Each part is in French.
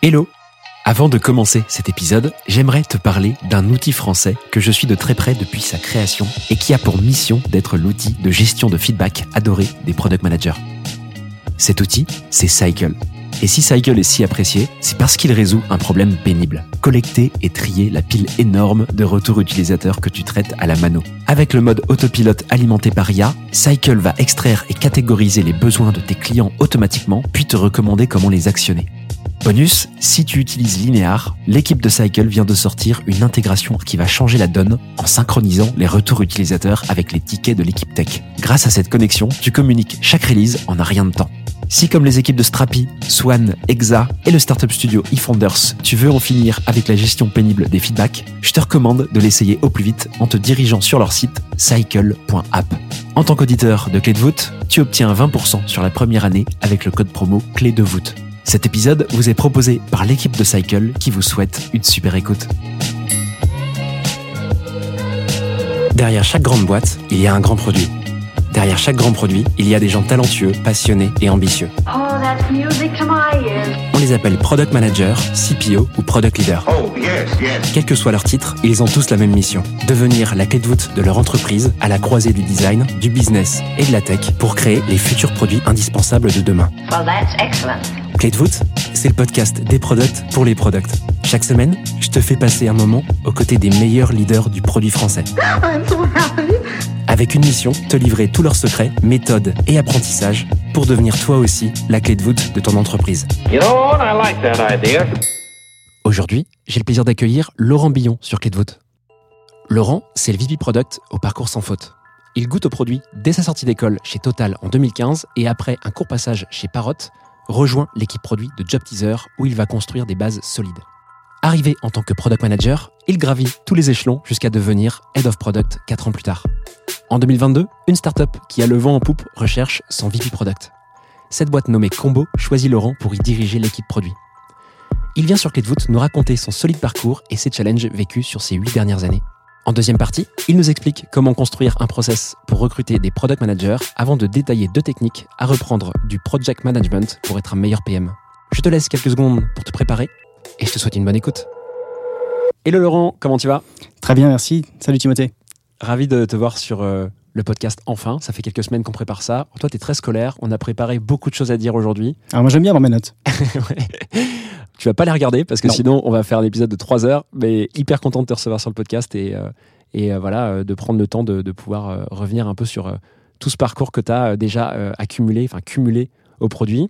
Hello Avant de commencer cet épisode, j'aimerais te parler d'un outil français que je suis de très près depuis sa création et qui a pour mission d'être l'outil de gestion de feedback adoré des product managers. Cet outil, c'est Cycle. Et si Cycle est si apprécié, c'est parce qu'il résout un problème pénible. Collecter et trier la pile énorme de retours utilisateurs que tu traites à la mano. Avec le mode autopilote alimenté par IA, Cycle va extraire et catégoriser les besoins de tes clients automatiquement, puis te recommander comment les actionner. Bonus, si tu utilises Linear, l'équipe de Cycle vient de sortir une intégration qui va changer la donne en synchronisant les retours utilisateurs avec les tickets de l'équipe tech. Grâce à cette connexion, tu communiques chaque release en un rien de temps. Si comme les équipes de Strapi, Swan, Exa et le startup studio eFounders, tu veux en finir avec la gestion pénible des feedbacks, je te recommande de l'essayer au plus vite en te dirigeant sur leur site cycle.app. En tant qu'auditeur de Clé de voûte, tu obtiens 20% sur la première année avec le code promo Clé de voûte. Cet épisode vous est proposé par l'équipe de Cycle qui vous souhaite une super écoute. Derrière chaque grande boîte, il y a un grand produit. Derrière chaque grand produit, il y a des gens talentueux, passionnés et ambitieux. Oh, that's music to my ears. On les appelle Product Manager, CPO ou Product Leader. Oh, yes, yes. Quel que soit leur titre, ils ont tous la même mission. Devenir la clé de voûte de leur entreprise à la croisée du design, du business et de la tech pour créer les futurs produits indispensables de demain. Well, that's excellent. Clé de voûte, c'est le podcast des products pour les products. Chaque semaine, je te fais passer un moment aux côtés des meilleurs leaders du produit français. I'm so happy. Avec une mission, te livrer tous leurs secrets, méthodes et apprentissages pour devenir toi aussi la clé de voûte de ton entreprise. You know what? I like that idea. Aujourd'hui, j'ai le plaisir d'accueillir Laurent Billon sur Clé de voûte. Laurent, c'est le VP Product au parcours sans faute. Il goûte au produit dès sa sortie d'école chez Total en 2015 et après un court passage chez Parrot, rejoint l'équipe produit de Job Teaser où il va construire des bases solides. Arrivé en tant que product manager, il gravit tous les échelons jusqu'à devenir head of product 4 ans plus tard. En 2022, une startup qui a le vent en poupe recherche son VP product. Cette boîte nommée Combo choisit Laurent pour y diriger l'équipe produit. Il vient sur Clé de voûte nous raconter son solide parcours et ses challenges vécus sur ces 8 dernières années. En deuxième partie, il nous explique comment construire un process pour recruter des product managers avant de détailler deux techniques à reprendre du project management pour être un meilleur PM. Je te laisse quelques secondes pour te préparer et je te souhaite une bonne écoute. Hello Laurent, comment tu vas? Très bien, merci. Salut Timothée. Ravi de te voir sur euh, le podcast enfin. Ça fait quelques semaines qu'on prépare ça. Toi, tu es très scolaire. On a préparé beaucoup de choses à dire aujourd'hui. Alors moi j'aime bien avoir mes notes. Ouais. Tu vas pas les regarder parce que Non. sinon on va faire un épisode de 3 heures. Mais hyper content de te recevoir sur le podcast et, euh, et euh, voilà, de prendre le temps de, de pouvoir revenir un peu sur tout ce parcours que tu as déjà accumulé, enfin cumulé au produit.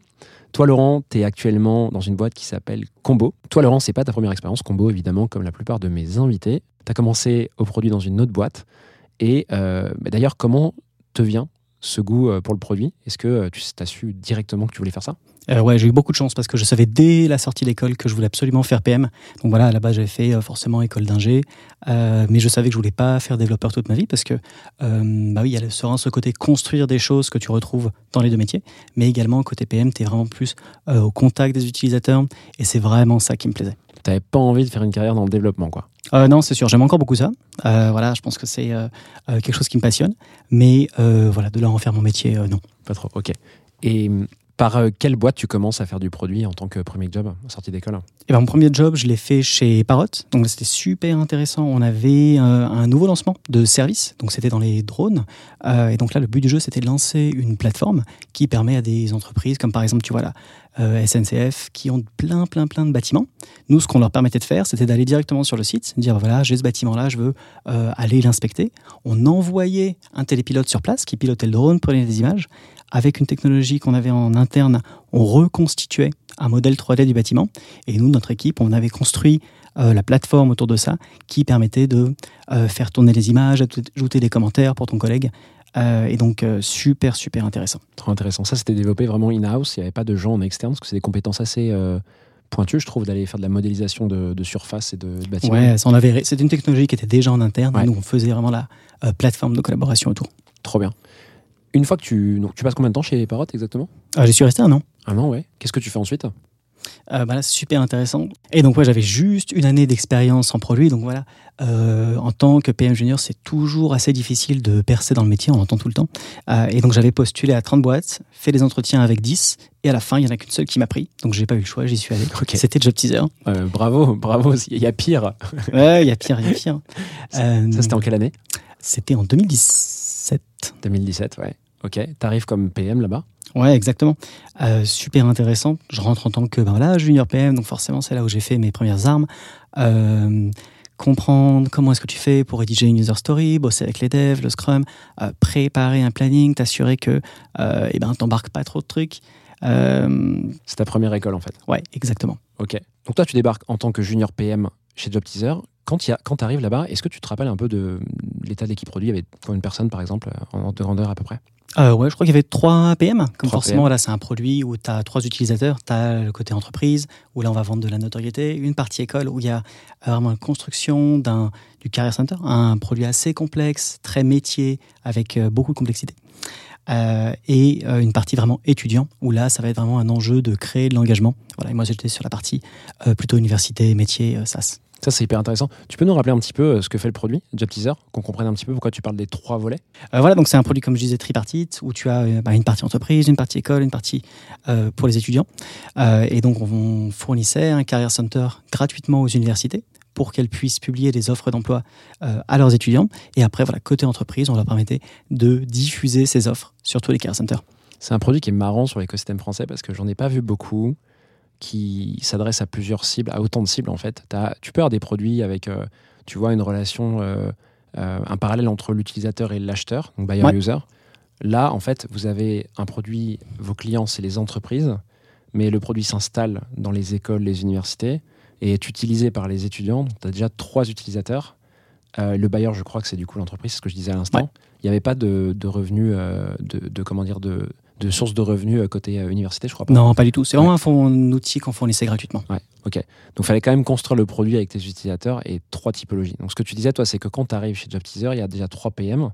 Toi, Laurent, tu es actuellement dans une boîte qui s'appelle Combo. Toi, Laurent, c'est pas ta première expérience. Combo, évidemment, comme la plupart de mes invités. Tu as commencé au produit dans une autre boîte. Et euh, bah, d'ailleurs, comment te vient ce goût euh, pour le produit? Est-ce que euh, tu as su directement que tu voulais faire ça? Euh, ouais, j'ai eu beaucoup de chance parce que je savais dès la sortie d'école que je voulais absolument faire PM. Donc voilà, là-bas j'avais fait forcément école d'ingé, mais je savais que je voulais pas faire développeur toute ma vie parce que bah oui, il y a ce, côté construire des choses que tu retrouves dans les deux métiers, mais également côté PM, tu es vraiment plus au contact des utilisateurs et c'est vraiment ça qui me plaisait. Tu pas envie de faire une carrière dans le développement, quoi. Euh, non, c'est sûr, j'aime encore beaucoup ça. Euh, voilà, je pense que c'est euh, quelque chose qui me passionne, mais voilà, de là à en faire mon métier, non. Pas trop, ok. Et hum, par euh, quelle boîte tu commences à faire du produit en tant que premier job, sortie d'école? Et ben, mon premier job, je l'ai fait chez Parrot. Donc c'était super intéressant. On avait euh, un nouveau lancement de service. Donc c'était dans les drones. Euh, et donc là, le but du jeu, c'était de lancer une plateforme qui permet à des entreprises, comme par exemple, tu vois là, SNCF, qui ont plein, plein, plein de bâtiments. Nous, ce qu'on leur permettait de faire, c'était d'aller directement sur le site, dire voilà, j'ai ce bâtiment-là, je veux aller l'inspecter. On envoyait un télépilote sur place qui pilotait le drone, prenait des images. Avec une technologie qu'on avait en interne, on reconstituait un modèle 3D du bâtiment. Et nous, notre équipe, on avait construit euh, la plateforme autour de ça qui permettait de euh, faire tourner les images, ajouter des commentaires pour ton collègue. Euh, et donc, super, super intéressant. Trop intéressant. Ça, c'était développé vraiment in-house. Il n'y avait pas de gens en externe, parce que c'est des compétences assez pointues, je trouve, d'aller faire de la modélisation de, de surface et de, de bâtiments. Ouais, c'était une technologie qui était déjà en interne. Ouais. Nous, on faisait vraiment la euh, plateforme de collaboration autour. Trop bien. Une fois que tu. Donc, tu passes combien de temps chez Parrot exactement? Euh, J'y suis resté un an. Un an, ouais. Qu'est-ce que tu fais ensuite? Euh, bah là, super intéressant. Et donc, ouais, j'avais juste une année d'expérience en produit. Donc voilà, euh, en tant que PM junior, c'est toujours assez difficile de percer dans le métier, on l'entend tout le temps. Euh, et donc, j'avais postulé à 30 boîtes, fait des entretiens avec 10, et à la fin, il n'y en a qu'une seule qui m'a pris. Donc, j'ai pas eu le choix, j'y suis allé. Ok. C'était Job Teaser. Euh, bravo, bravo. Il y a pire. Ouais, il y a pire, il y a pire. Ça, c'était en quelle année? C'était en 2017. 2017, ouais. Ok. T'arrives comme PM là-bas. Ouais, exactement. Euh, super intéressant. Je rentre en tant que ben voilà, junior PM, donc forcément c'est là où j'ai fait mes premières armes. Euh, comprendre comment est-ce que tu fais pour rédiger une user story, bosser avec les devs, le Scrum, euh, préparer un planning, t'assurer que eh ben t'embarques pas trop de trucs. C'est ta première école en fait. ouais, exactement. Ok. Donc toi, tu débarques en tant que junior PM chez Quand tu arrives là-bas, est-ce que tu te rappelles un peu de l'état de l'équipe produit? Il y avait combien de personnes par exemple en ordre de grandeur à peu près? Euh, ouais, je crois qu'il y avait trois PM. Comme 3 forcément, PM. voilà, c'est un produit où tu as trois utilisateurs. Tu as le côté entreprise, où là, on va vendre de la notoriété. Une partie école, où il y a euh, vraiment une construction d'un, du Career Center, un produit assez complexe, très métier, avec euh, beaucoup de complexité. Euh, et euh, une partie vraiment étudiant, où là, ça va être vraiment un enjeu de créer de l'engagement. Voilà, et moi, j'étais sur la partie euh, plutôt université, métier, euh, SaaS. Ça, c'est hyper intéressant. Tu peux nous rappeler un petit peu euh, ce que fait le produit Job Teaser, qu'on comprenne un petit peu pourquoi tu parles des trois volets? Euh, voilà, donc c'est un produit, comme je disais, tripartite, où tu as euh, bah, une partie entreprise, une partie école, une partie euh, pour les étudiants. Et donc, on fournissait un Career Center gratuitement aux universités pour qu'elles puissent publier des offres d'emploi à leurs étudiants. Et après, voilà, côté entreprise, on leur permettait de diffuser ces offres sur tous les Career Centers. C'est un produit qui est marrant sur l'écosystème français parce que j'en ai pas vu beaucoup qui s'adresse à plusieurs cibles, à autant de cibles en fait. T'as- tu peux avoir des produits avec, euh, tu vois, une relation, euh, euh, un parallèle entre l'utilisateur et l'acheteur, donc Ouais. buyer-user. Là, en fait, vous avez un produit, vos clients, c'est les entreprises, mais le produit s'installe dans les écoles, les universités et est utilisé par les étudiants. Tu as déjà trois utilisateurs. Le bailleur, je crois que c'est du coup l'entreprise, c'est ce que je disais à l'instant. Ouais. Il n'y avait pas de, de revenus, de, de, comment dire, de, de source de revenus euh, côté euh, université, je crois pas. Non, pas du tout. C'est vraiment un, fond- un outil qu'on fournissait gratuitement. Ouais, ok. Donc il fallait quand même construire le produit avec tes utilisateurs et trois typologies. Donc ce que tu disais, toi, c'est que quand tu arrives chez Job Teaser, il y a déjà trois PM,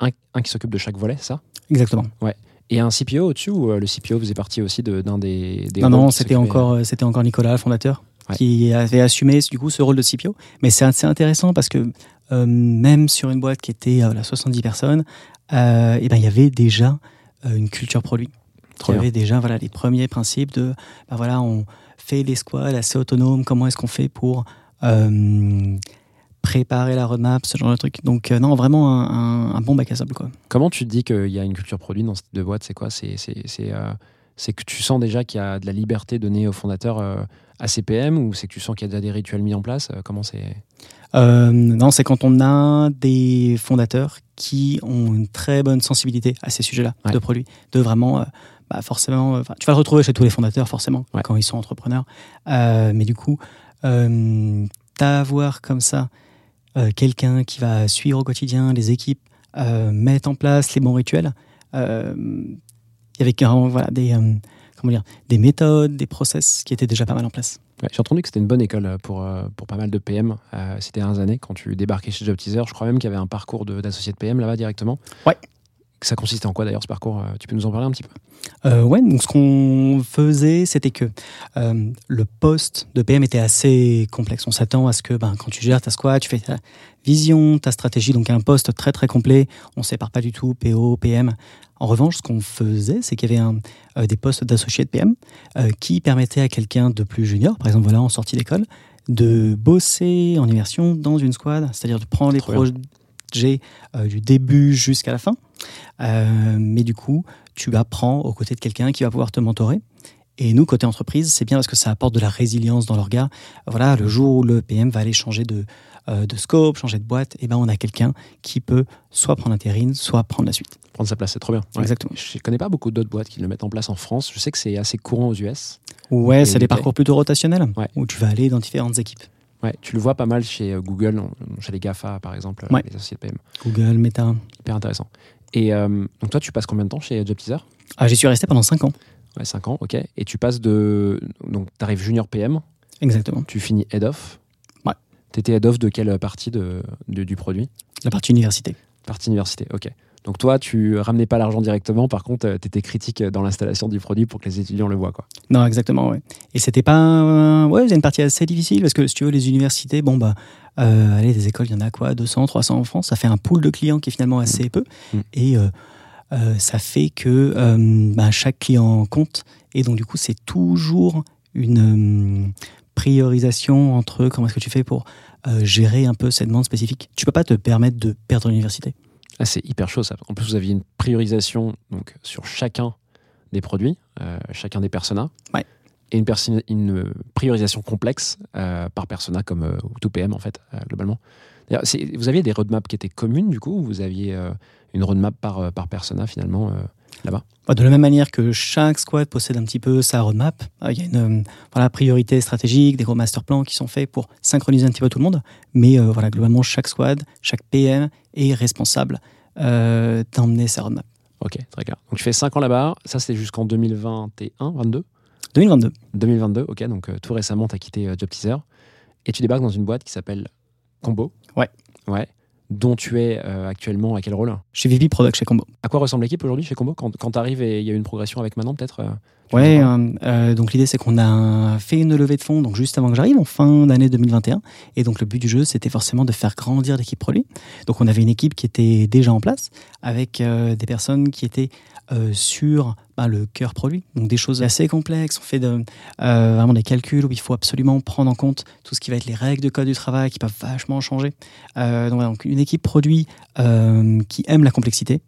un, un qui s'occupe de chaque volet, ça? Exactement. Et un CPO au-dessus ou euh, le CPO faisait partie aussi de- d'un des, des non, non, c'était encore, euh, c'était encore Nicolas, le fondateur, Ouais. qui avait assumé du coup ce rôle de CPO. Mais c'est assez intéressant parce que euh, même sur une boîte qui était à 70 personnes, euh, eh ben, il y avait déjà euh, une culture produit. Il y avait déjà voilà, les premiers principes de ben voilà, on fait les squads assez autonomes, comment est-ce qu'on fait pour euh, préparer la roadmap, ce genre de truc. Donc, euh, non, vraiment un, un- un bon bac à sable. Quoi. Comment tu te dis qu'il y a une culture produit dans ce type de boîte C'est quoi? C'est euh, c'est que tu sens déjà qu'il y a de la liberté donnée aux fondateurs euh, à CPM ou c'est que tu sens qu'il y a déjà des rituels mis en place Euh, Comment c'est Euh, non, c'est quand on a des fondateurs qui ont une très bonne sensibilité à ces sujets-là Ouais. de produits, de vraiment, euh, bah, forcément, tu vas le retrouver chez tous les fondateurs forcément Ouais. quand ils sont entrepreneurs, Euh, mais du coup, d'avoir comme ça quelqu'un qui va suivre au quotidien les équipes, mettre en place les bons rituels, il y avait carrément voilà des comment dire des méthodes, des process qui étaient déjà pas mal en place. Ouais, J'ai entendu que c'était une bonne école pour, euh, pour pas mal de PM euh, ces dernières années quand tu débarquais chez Job Teaser. Je crois même qu'il y avait un parcours d'associé de, PM là-bas directement. Ouais. Ça consistait en quoi d'ailleurs ce parcours Euh, Tu peux nous en parler un petit peu? Euh, ouais, donc ce qu'on faisait, c'était que euh, le poste de PM était assez complexe. On s'attend à ce que ben, quand tu gères ta squad, tu fais ta vision, ta stratégie, donc un poste très très complet. On ne sépare pas du tout PO, PM. En revanche, ce qu'on faisait, c'est qu'il y avait un, euh, des postes d'associés de PM euh, qui permettaient à quelqu'un de plus junior, par exemple voilà, en sortie d'école, de bosser en immersion dans une squad, c'est-à-dire de prendre les projets euh, du début jusqu'à la fin. Mais du coup, tu apprends aux côtés de quelqu'un qui va pouvoir te mentorer. Et nous, côté entreprise, c'est bien parce que ça apporte de la résilience dans leur gars. Voilà, le jour où le PM va aller changer de, de scope, changer de boîte, et ben on a quelqu'un qui peut soit prendre l'intérim, soit prendre la suite. Prendre sa place, c'est trop bien. Ouais. Exactement. Je connais pas beaucoup d'autres boîtes qui le mettent en place en France. Je sais que c'est assez courant aux US. Ouais, c'est des parcours plutôt rotationnels, Ouais. où tu vas aller dans différentes équipes. Ouais, tu le vois pas mal chez euh, Google, chez les GAFA par exemple, euh, Ouais. les associés de PM. Google, Meta. Hyper intéressant. Et euh, donc toi, tu passes combien de temps chez Job Teaser? Ah, j'y suis resté pendant 5 ans. Ouais, 5 ans, ok. Et tu passes de. Donc, tu arrives junior PM, Exactement. tu finis head off. Ouais. Tu étais head off de quelle partie de, de- du produit? La partie université. Partie université, ok. Donc toi, tu ramenais pas l'argent directement, par contre, tu étais critique dans l'installation du produit pour que les étudiants le voient. Quoi. Non, exactement, ouais. Et c'était pas. Ouais, une partie assez difficile parce que si tu veux, les universités, bon, bah. euh, allez, des écoles, il y en a quoi 200, 300 en France. Ça fait un pool de clients qui est finalement assez peu. Mm. Et euh, euh, ça fait que euh, bah, chaque client compte. Et donc, du coup, c'est toujours une euh, priorisation entre comment est-ce que tu fais pour euh, gérer un peu cette demande spécifique. Tu peux pas te permettre de perdre l'université. Ah, c'est hyper chaud ça. En plus, vous aviez une priorisation donc, sur chacun des produits, euh, chacun des personas. Ouais. Et une, priorisation complexe euh, par persona, comme euh, tout PM en fait, euh, globalement. D'ailleurs, c'est- Vous aviez des roadmaps qui étaient communes du coup ou vous aviez une roadmap par, par persona finalement là-bas? De la même manière que chaque squad possède un petit peu sa roadmap, euh, il y a une euh, voilà, priorité stratégique, des gros master plans qui sont faits pour synchroniser un petit peu tout le monde. Mais euh, voilà, globalement, chaque squad, chaque PM est responsable euh, d'emmener sa roadmap. Ok, très clair. Donc tu fais 5 ans là-bas, ça c'était jusqu'en 2021, 22 2022. 2022, ok, donc euh, tout récemment, tu as quitté euh, Job Teaser et tu débarques dans une boîte qui s'appelle Combo. Ouais. Ouais. Dont tu es euh, actuellement à quel rôle suis VP Product chez Combo. À quoi ressemble l'équipe aujourd'hui chez Combo Quand, quand tu arrives et il y a eu une progression avec maintenant, peut-être euh, Ouais, euh, euh, donc l'idée c'est qu'on a fait une levée de fonds donc juste avant que j'arrive, en fin d'année 2021. Et donc le but du jeu c'était forcément de faire grandir l'équipe produit. Donc on avait une équipe qui était déjà en place avec euh, des personnes qui étaient euh, sur le cœur produit. Donc des choses assez complexes. On fait euh, vraiment des calculs où il faut absolument prendre en compte tout ce qui va être les règles de code du travail qui peuvent vachement changer. Euh, donc, donc une équipe produit euh, qui aime la complexité.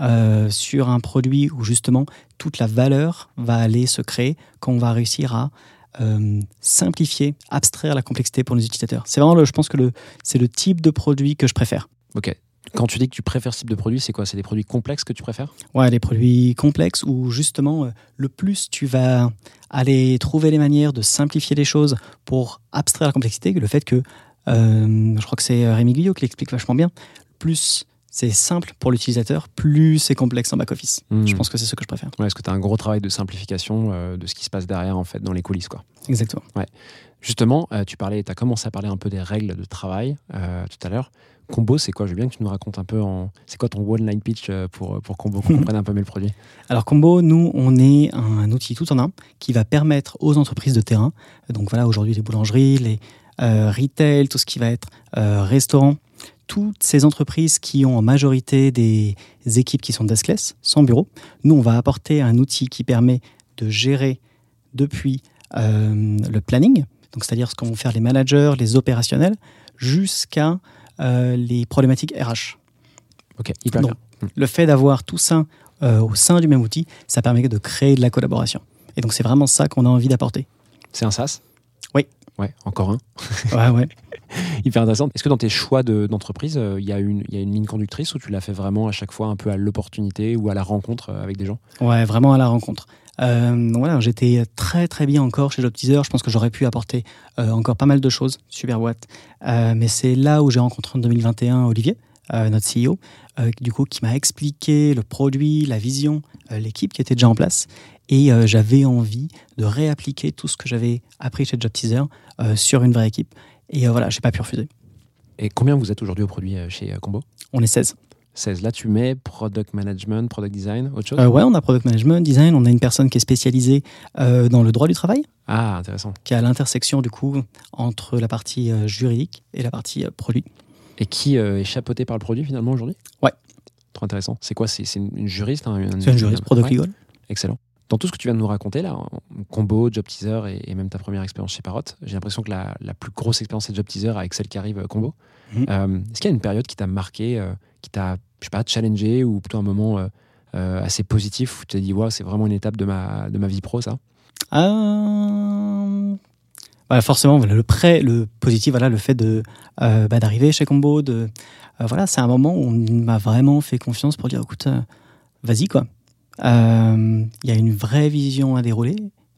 euh, sur un produit où justement toute la valeur va aller se créer quand on va réussir à simplifier, abstraire la complexité pour nos utilisateurs. C'est vraiment, je pense que c'est le type de produit que je préfère. Ok. Quand tu dis que tu préfères ce type de produit, c'est quoi? C'est des produits complexes que tu préfères? Ouais, les produits complexes où justement, euh, le plus tu vas aller trouver les manières de simplifier les choses pour abstraire la complexité, le fait que, euh, je crois que c'est Rémi Guyot qui l'explique vachement bien, plus c'est simple pour l'utilisateur, plus c'est complexe en back-office. Hmm. Je pense que c'est ce que je préfère. Ouais, Est-ce que tu as un gros travail de simplification euh, de ce qui se passe derrière, en fait, dans les coulisses quoi Exactement. Justement, euh, tu parlais, as commencé à parler un peu des règles de travail euh, tout à l'heure. Combo, c'est quoi Je veux bien que tu nous racontes un peu en. C'est quoi ton one-line pitch euh, pour, pour Combo, qu'on comprenne un peu mieux le produit? Alors Combo, nous, on est un outil tout en un qui va permettre aux entreprises de terrain, donc voilà, aujourd'hui les boulangeries, les euh, retail, tout ce qui va être euh, restaurant, toutes ces entreprises qui ont en majorité des équipes qui sont deskless, sans bureau, nous, on va apporter un outil qui permet de gérer depuis euh, le planning, donc c'est-à-dire ce qu'ont faire les managers, les opérationnels, jusqu'à euh, les problématiques RH. Ok, hyper. Hmm. Le fait d'avoir tout ça euh, au sein du même outil, ça permet de créer de la collaboration. Et donc c'est vraiment ça qu'on a envie d'apporter. C'est un SaaS? Oui. Ouais, encore un. Ouais, ouais. Hyper intéressant. Est-ce que dans tes choix de- d'entreprise, euh, il y, a une- il y a une ligne conductrice ou tu l'as fait vraiment à chaque fois un peu à l'opportunité ou à la rencontre euh, avec des gens? Ouais, vraiment à la rencontre. Euh, donc voilà, j'étais très très bien encore chez Job Teaser. Je pense que j'aurais pu apporter euh, encore pas mal de choses. Super boîte. Euh, mais c'est là où j'ai rencontré en 2021 Olivier, notre CEO, du coup, qui m'a expliqué le produit, la vision, l'équipe qui était déjà en place. Et euh, j'avais envie de réappliquer tout ce que j'avais appris chez Job Teaser euh, sur une vraie équipe. Et euh, voilà, j'ai pas pu refuser. Et combien vous êtes aujourd'hui au produit chez Combo? On est 16. 16. Là, tu mets product management, product design, autre chose? Euh, ouais, on a product management, design. On a une personne qui est spécialisée euh, dans le droit du travail. Ah, intéressant. qui est à l'intersection du coup entre la partie euh, juridique et la partie produit. Et qui est chapeauté par le produit finalement aujourd'hui? Ouais. Trop intéressant. C'est quoi? C'est une, une juriste hein, un- C'est un juriste, product Ouais. legal. Excellent. Dans tout ce que tu viens de nous raconter là, combo, job teaser et, et même ta première expérience chez Parrot, j'ai l'impression que la, la plus grosse expérience c'est job teaser avec celle qui arrive combo. Mhm. Est-ce qu'il y a une période qui t'a marqué, qui t'a, je sais pas, challengé ou plutôt un moment euh, euh, assez positif où tu t'es dit, ouais, c'est vraiment une étape de ma, de ma vie pro ça? Euh, voilà, forcément, le prêt, le positif, voilà, le fait de bah, d'arriver chez Combo, de voilà, c'est un moment où on m'a vraiment fait confiance pour dire, écoute, vas-y quoi. Il y a une vraie vision à dérouler,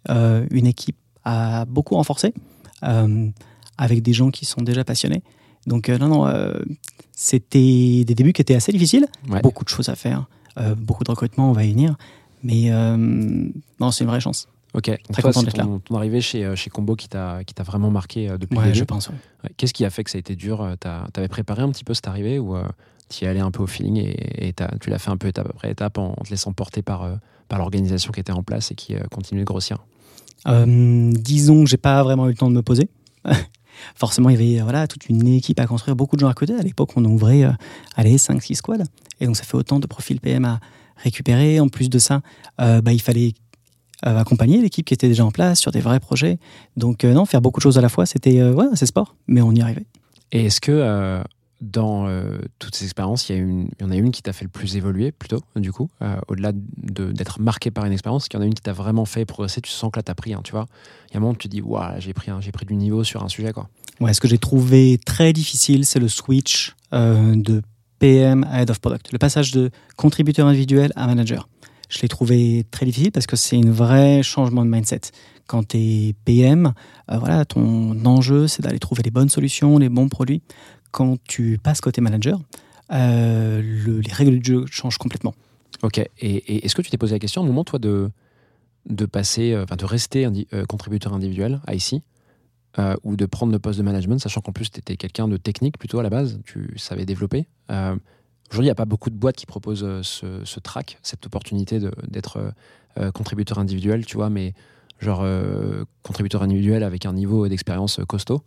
une équipe à beaucoup renforcer, avec des gens qui sont déjà passionnés. Donc euh, non, non, euh, c'était des débuts qui étaient assez difficiles. Ouais. beaucoup de choses à faire, euh, beaucoup de recrutement, on va y venir. Mais non, c'est une vraie chance. Ok. Très toi, content d'être là. ton, arrivée chez, chez Combo qui t'a, vraiment marqué depuis le Ouais, début. je pense. ouais. Ouais. Qu'est-ce qui a fait que ça a été dur T'avais préparé un petit peu cette arrivée ou euh, tu y allais un peu au feeling et, tu l'as fait un peu étape après étape en, en te laissant porter par, euh, par l'organisation qui était en place et qui euh, continuait de grossir? Disons que j'ai pas vraiment eu le temps de me poser. Forcément, il y avait euh, voilà, toute une équipe à construire, beaucoup de gens à côté. À l'époque, on ouvrait euh, allez, 5-6 squads. Et donc, ça fait autant de profils PM à récupérer. En plus de ça, euh, bah, il fallait euh, accompagner l'équipe qui était déjà en place sur des vrais projets. Donc, non, faire beaucoup de choses à la fois, c'était ouais, sport, mais on y arrivait. Et est-ce que dans euh, toutes ces expériences, il y, en a une qui t'a fait le plus évoluer, plutôt, du coup, euh, au-delà de- d'être marqué par une expérience, qu'il y en a une qui t'a vraiment fait progresser, tu sens que là, t'as pris, hein, tu vois. Il y a un moment où tu te dis, waouh, j'ai pris, pris du niveau sur un sujet, quoi. Ouais, ce que j'ai trouvé très difficile, c'est le switch euh, de PM à Head of Product, le passage de contributeur individuel à manager. Je l'ai trouvé très difficile parce que c'est un vrai changement de mindset. Quand tu es PM, voilà, ton enjeu, c'est d'aller trouver les bonnes solutions, les bons produits. Quand tu passes côté manager, euh, le- les règles du jeu changent complètement. Ok. Et, et est-ce que tu t'es posé la question, au moment, toi, de, de passer, euh, enfin, de rester indi- euh, contributeur individuel à ici, euh, ou de prendre le poste de management, sachant qu'en plus, tu étais quelqu'un de technique plutôt à la base, tu savais développer. Euh, Aujourd'hui, il n'y a pas beaucoup de boîtes qui proposent ce, ce track, cette opportunité d'être euh, contributeur individuel, tu vois, mais genre contributeur individuel avec un niveau d'expérience costaud.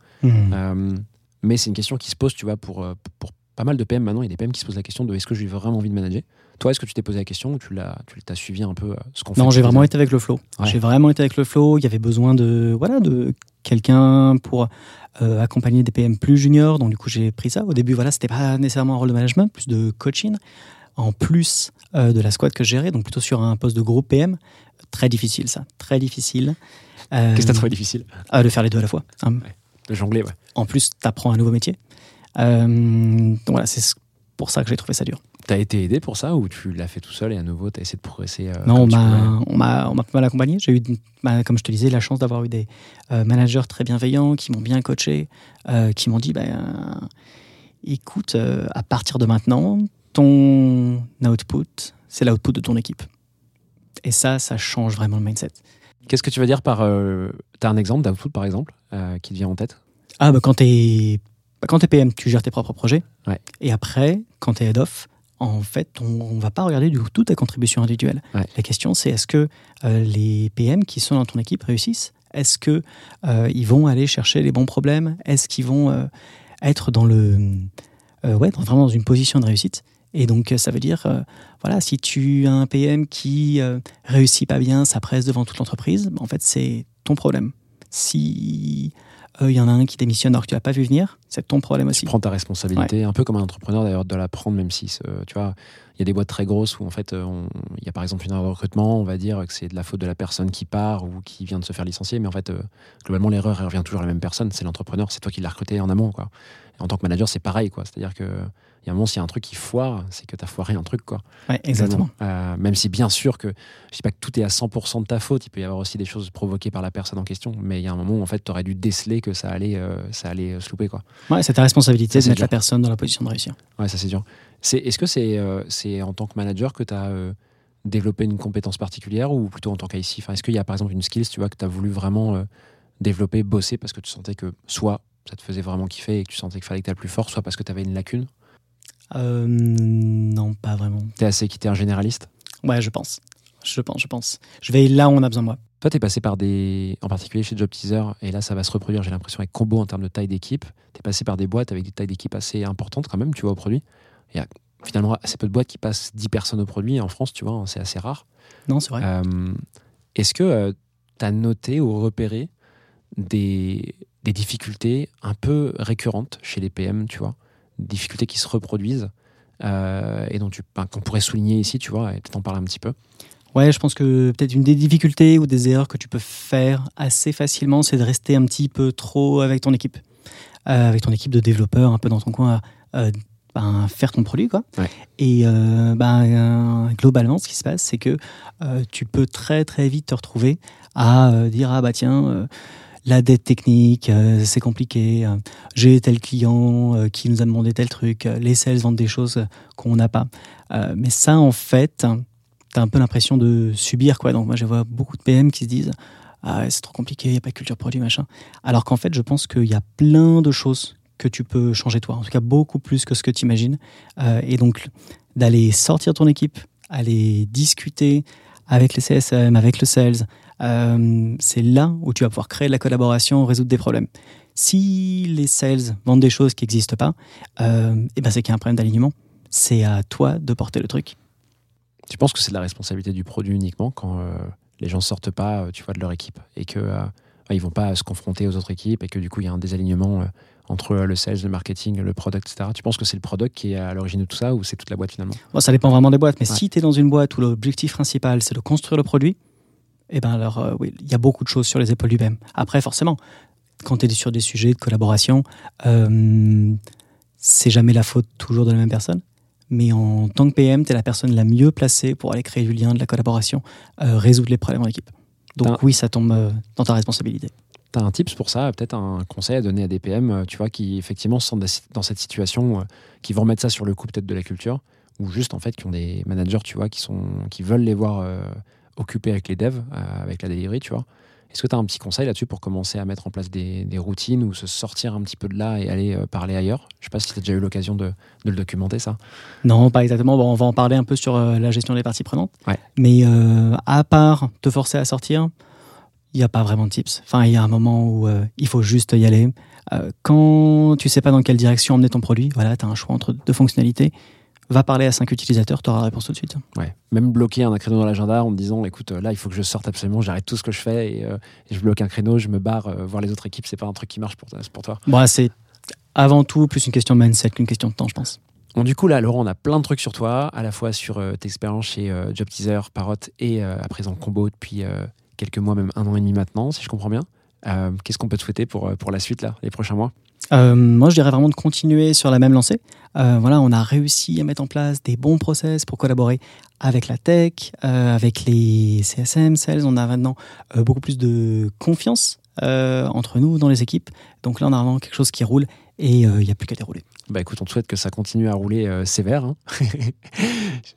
Euh, mais c'est une question qui se pose, tu vois, pour, euh, pour pas mal de PM maintenant. Il y a des PM qui se posent la question de est-ce que j'ai vraiment envie de manager? Toi, est-ce que tu t'es posé la question ou tu l'as, tu t'as suivi un peu euh, ce qu'on fait Non, j'ai vraiment été avec le flow. Ouais. J'ai vraiment été avec le flow. Il y avait besoin de voilà de quelqu'un pour euh, accompagner des PM plus juniors. Donc du coup, j'ai pris ça. Au début, voilà, c'était pas nécessairement un rôle de management, plus de coaching. En plus euh, de la squad que je gérais, donc plutôt sur un poste de groupe PM. Très difficile, ça. Très difficile. Euh. Qu'est-ce que t'as trouvé difficile? Ah, De faire les deux à la fois. hein. De jongler, ouais. En plus, tu apprends un nouveau métier. Euh, donc voilà, c'est pour ça que j'ai trouvé ça dur. T'as été aidé pour ça ou tu l'as fait tout seul et à nouveau t'as essayé de progresser euh, Non, on m'a, on m'a, on m'a pas mal accompagné. J'ai eu, bah, comme je te disais, la chance d'avoir eu des euh, managers très bienveillants qui m'ont bien coaché, euh, qui m'ont dit, ben, écoute, euh, à partir de maintenant, ton output, c'est l'output de ton équipe. Et ça, ça change vraiment le mindset. Qu'est-ce que tu veux dire par. euh, t'as un exemple d'output par exemple euh, qui te vient en tête? Ah, bah, quand t'es, bah, quand t'es PM, tu gères tes propres projets. Ouais. Et après, quand t'es head off, en fait, on, on va pas regarder du tout toutes tes contributions individuelles. Ouais. La question, c'est est-ce que euh, les PM qui sont dans ton équipe réussissent? Est-ce que euh, ils vont aller chercher les bons problèmes? Est-ce qu'ils vont être dans le, ouais, dans- vraiment dans une position de réussite? Et donc, euh, ça veut dire, euh, voilà, si tu as un PM qui euh, réussit pas bien, ça presse devant toute l'entreprise, bah, en fait, c'est ton problème. Si euh, il y en a un qui démissionne alors que tu l'as pas vu venir, c'est ton problème aussi. Tu prends ta responsabilité, un peu comme un entrepreneur d'ailleurs, de la prendre, même si, euh, tu vois, il y a des boîtes très grosses où en fait, il y a par exemple une erreur de recrutement, on va dire que c'est de la faute de la personne qui part ou qui vient de se faire licencier, mais en fait, euh, globalement, l'erreur, elle revient toujours à la même personne, c'est l'entrepreneur, c'est toi qui l'as recruté en amont, quoi. En tant que manager, c'est pareil, quoi. C'est-à-dire que il y a un moment, s'il y a un truc qui foire, c'est que tu as foiré un truc, quoi. Ouais, exactement. Euh, même si bien sûr que je dis pas que tout est à 100% de ta faute, il peut y avoir aussi des choses provoquées par la personne en question, mais il y a un moment où en fait tu aurais dû déceler que ça allait, euh, ça allait euh, se louper quoi. Ouais, c'est ta responsabilité Ça, de mettre dur. la personne dans la position de réussir. Ouais, ça c'est dur. C'est, est-ce que c'est, euh, c'est en tant que manager que tu as développé une compétence particulière ou plutôt en tant qu'IC? Enfin, Est-ce qu'il y a par exemple une skills tu vois, que tu as voulu vraiment euh, développer, bosser parce que tu sentais que soit ça te faisait vraiment kiffer et que tu sentais qu'il fallait que tu plus fort, soit parce que tu avais une lacune Euh, non, pas vraiment. Tu es assez quitté un généraliste Ouais, je pense. Je pense, je pense. Je vais là où on a besoin de moi. Toi, tu es passé par des. En particulier chez Job Teaser, et là, ça va se reproduire, j'ai l'impression, avec Combo en termes de taille d'équipe. Tu es passé par des boîtes avec des tailles d'équipe assez importantes, quand même, tu vois, au produit. Il y a finalement assez peu de boîtes qui passent 10 personnes au produit. En France, tu vois, c'est assez rare. Non, c'est vrai. Euh, Est-ce que tu as noté ou repéré des, des difficultés un peu récurrentes chez les PM, tu vois Des difficultés qui se reproduisent euh, et dont tu, ben, qu'on pourrait souligner ici, tu vois, et peut-être en parler un petit peu. Ouais, je pense que peut-être une des difficultés ou des erreurs que tu peux faire assez facilement, c'est de rester un petit peu trop avec ton équipe. Euh, avec ton équipe de développeurs, un peu dans ton coin, à euh, ben, faire ton produit. Quoi. Ouais. Et euh, ben, globalement, ce qui se passe, c'est que euh, tu peux très très vite te retrouver à euh, dire Ah bah tiens, la dette technique, euh, c'est compliqué, euh, j'ai tel client euh, qui nous a demandé tel truc, les sales vendent des choses qu'on n'a pas. Mais ça, en fait, tu as un peu l'impression de subir. Quoi. Donc, moi, je vois beaucoup de PM qui se disent Ah, c'est trop compliqué, il n'y a pas de culture produit, machin. Alors qu'en fait, je pense qu'il y a plein de choses que tu peux changer toi. En tout cas, beaucoup plus que ce que tu imagines. et donc, d'aller sortir ton équipe, aller discuter avec les CSM, avec le sales, euh, c'est là où tu vas pouvoir créer de la collaboration, résoudre des problèmes. Si les sales vendent des choses qui n'existent pas, euh, eh ben c'est qu'il y a un problème d'alignement. C'est à toi de porter le truc. Tu penses que c'est de la responsabilité du produit uniquement quand euh, les gens sortent pas, tu vois, de leur équipe et que ils vont pas se confronter aux autres équipes et que du coup il y a un désalignement entre le sales, le marketing, le product, etc. Tu penses que c'est le product qui est à l'origine de tout ça ou c'est toute la boîte finalement? Ça dépend vraiment des boîtes, mais si tu es dans une boîte où l'objectif principal c'est de construire le produit, eh ben alors euh, oui, il y a beaucoup de choses sur les épaules du même. Après, forcément, quand tu es sur des sujets de collaboration, euh, c'est jamais la faute toujours de la même personne. Mais en tant que PM, tu es la personne la mieux placée pour aller créer du lien, de la collaboration, euh, résoudre les problèmes en équipe. Donc oui, ça tombe dans ta responsabilité. Tu as un tips pour ça, peut-être un conseil à donner à des PM, tu vois, qui effectivement sont dans cette situation, qui vont remettre ça sur le coup peut-être de la culture, ou juste en fait qui ont des managers, tu vois, qui, sont, qui veulent les voir occupé avec les devs, euh, avec la delivery, tu vois. Est-ce que tu as un petit conseil là-dessus pour commencer à mettre en place des, routines ou se sortir un petit peu de là et aller euh, parler ailleurs? Je sais pas si tu as déjà eu l'occasion de, le documenter, ça. Non, pas exactement. Bon, on va en parler un peu sur euh, la gestion des parties prenantes. Ouais. Mais à part te forcer à sortir, il n'y a pas vraiment de tips. Enfin, il y a un moment où il faut juste y aller. quand tu sais pas dans quelle direction emmener ton produit, voilà, tu as un choix entre deux fonctionnalités va parler à cinq utilisateurs, tu auras la réponse tout de suite. Ouais. Même bloquer un créneau dans l'agenda en me disant écoute, là, il faut que je sorte absolument, j'arrête tout ce que je fais et, euh, je bloque un créneau, je me barre euh, voir les autres équipes, c'est pas un truc qui marche pour, pour toi bon, C'est avant tout plus une question de mindset qu'une question de temps, je pense. Bon, du coup, là, Laurent, on a plein de trucs sur toi, à la fois sur euh, tes expériences chez Job Teaser, Parrot et à présent Combo depuis quelques mois, même un an et demi maintenant, si je comprends bien. Qu'est-ce qu'on peut te souhaiter pour, pour la suite, là, les prochains mois? Euh, moi, je dirais vraiment de continuer sur la même lancée. Euh, voilà, on a réussi à mettre en place des bons process pour collaborer avec la tech, euh, avec les CSM, sales. On a maintenant beaucoup plus de confiance entre nous dans les équipes. Donc là, on a vraiment quelque chose qui roule et il n'y a plus qu'à dérouler. Bah écoute, on te souhaite que ça continue à rouler sévère. Hein.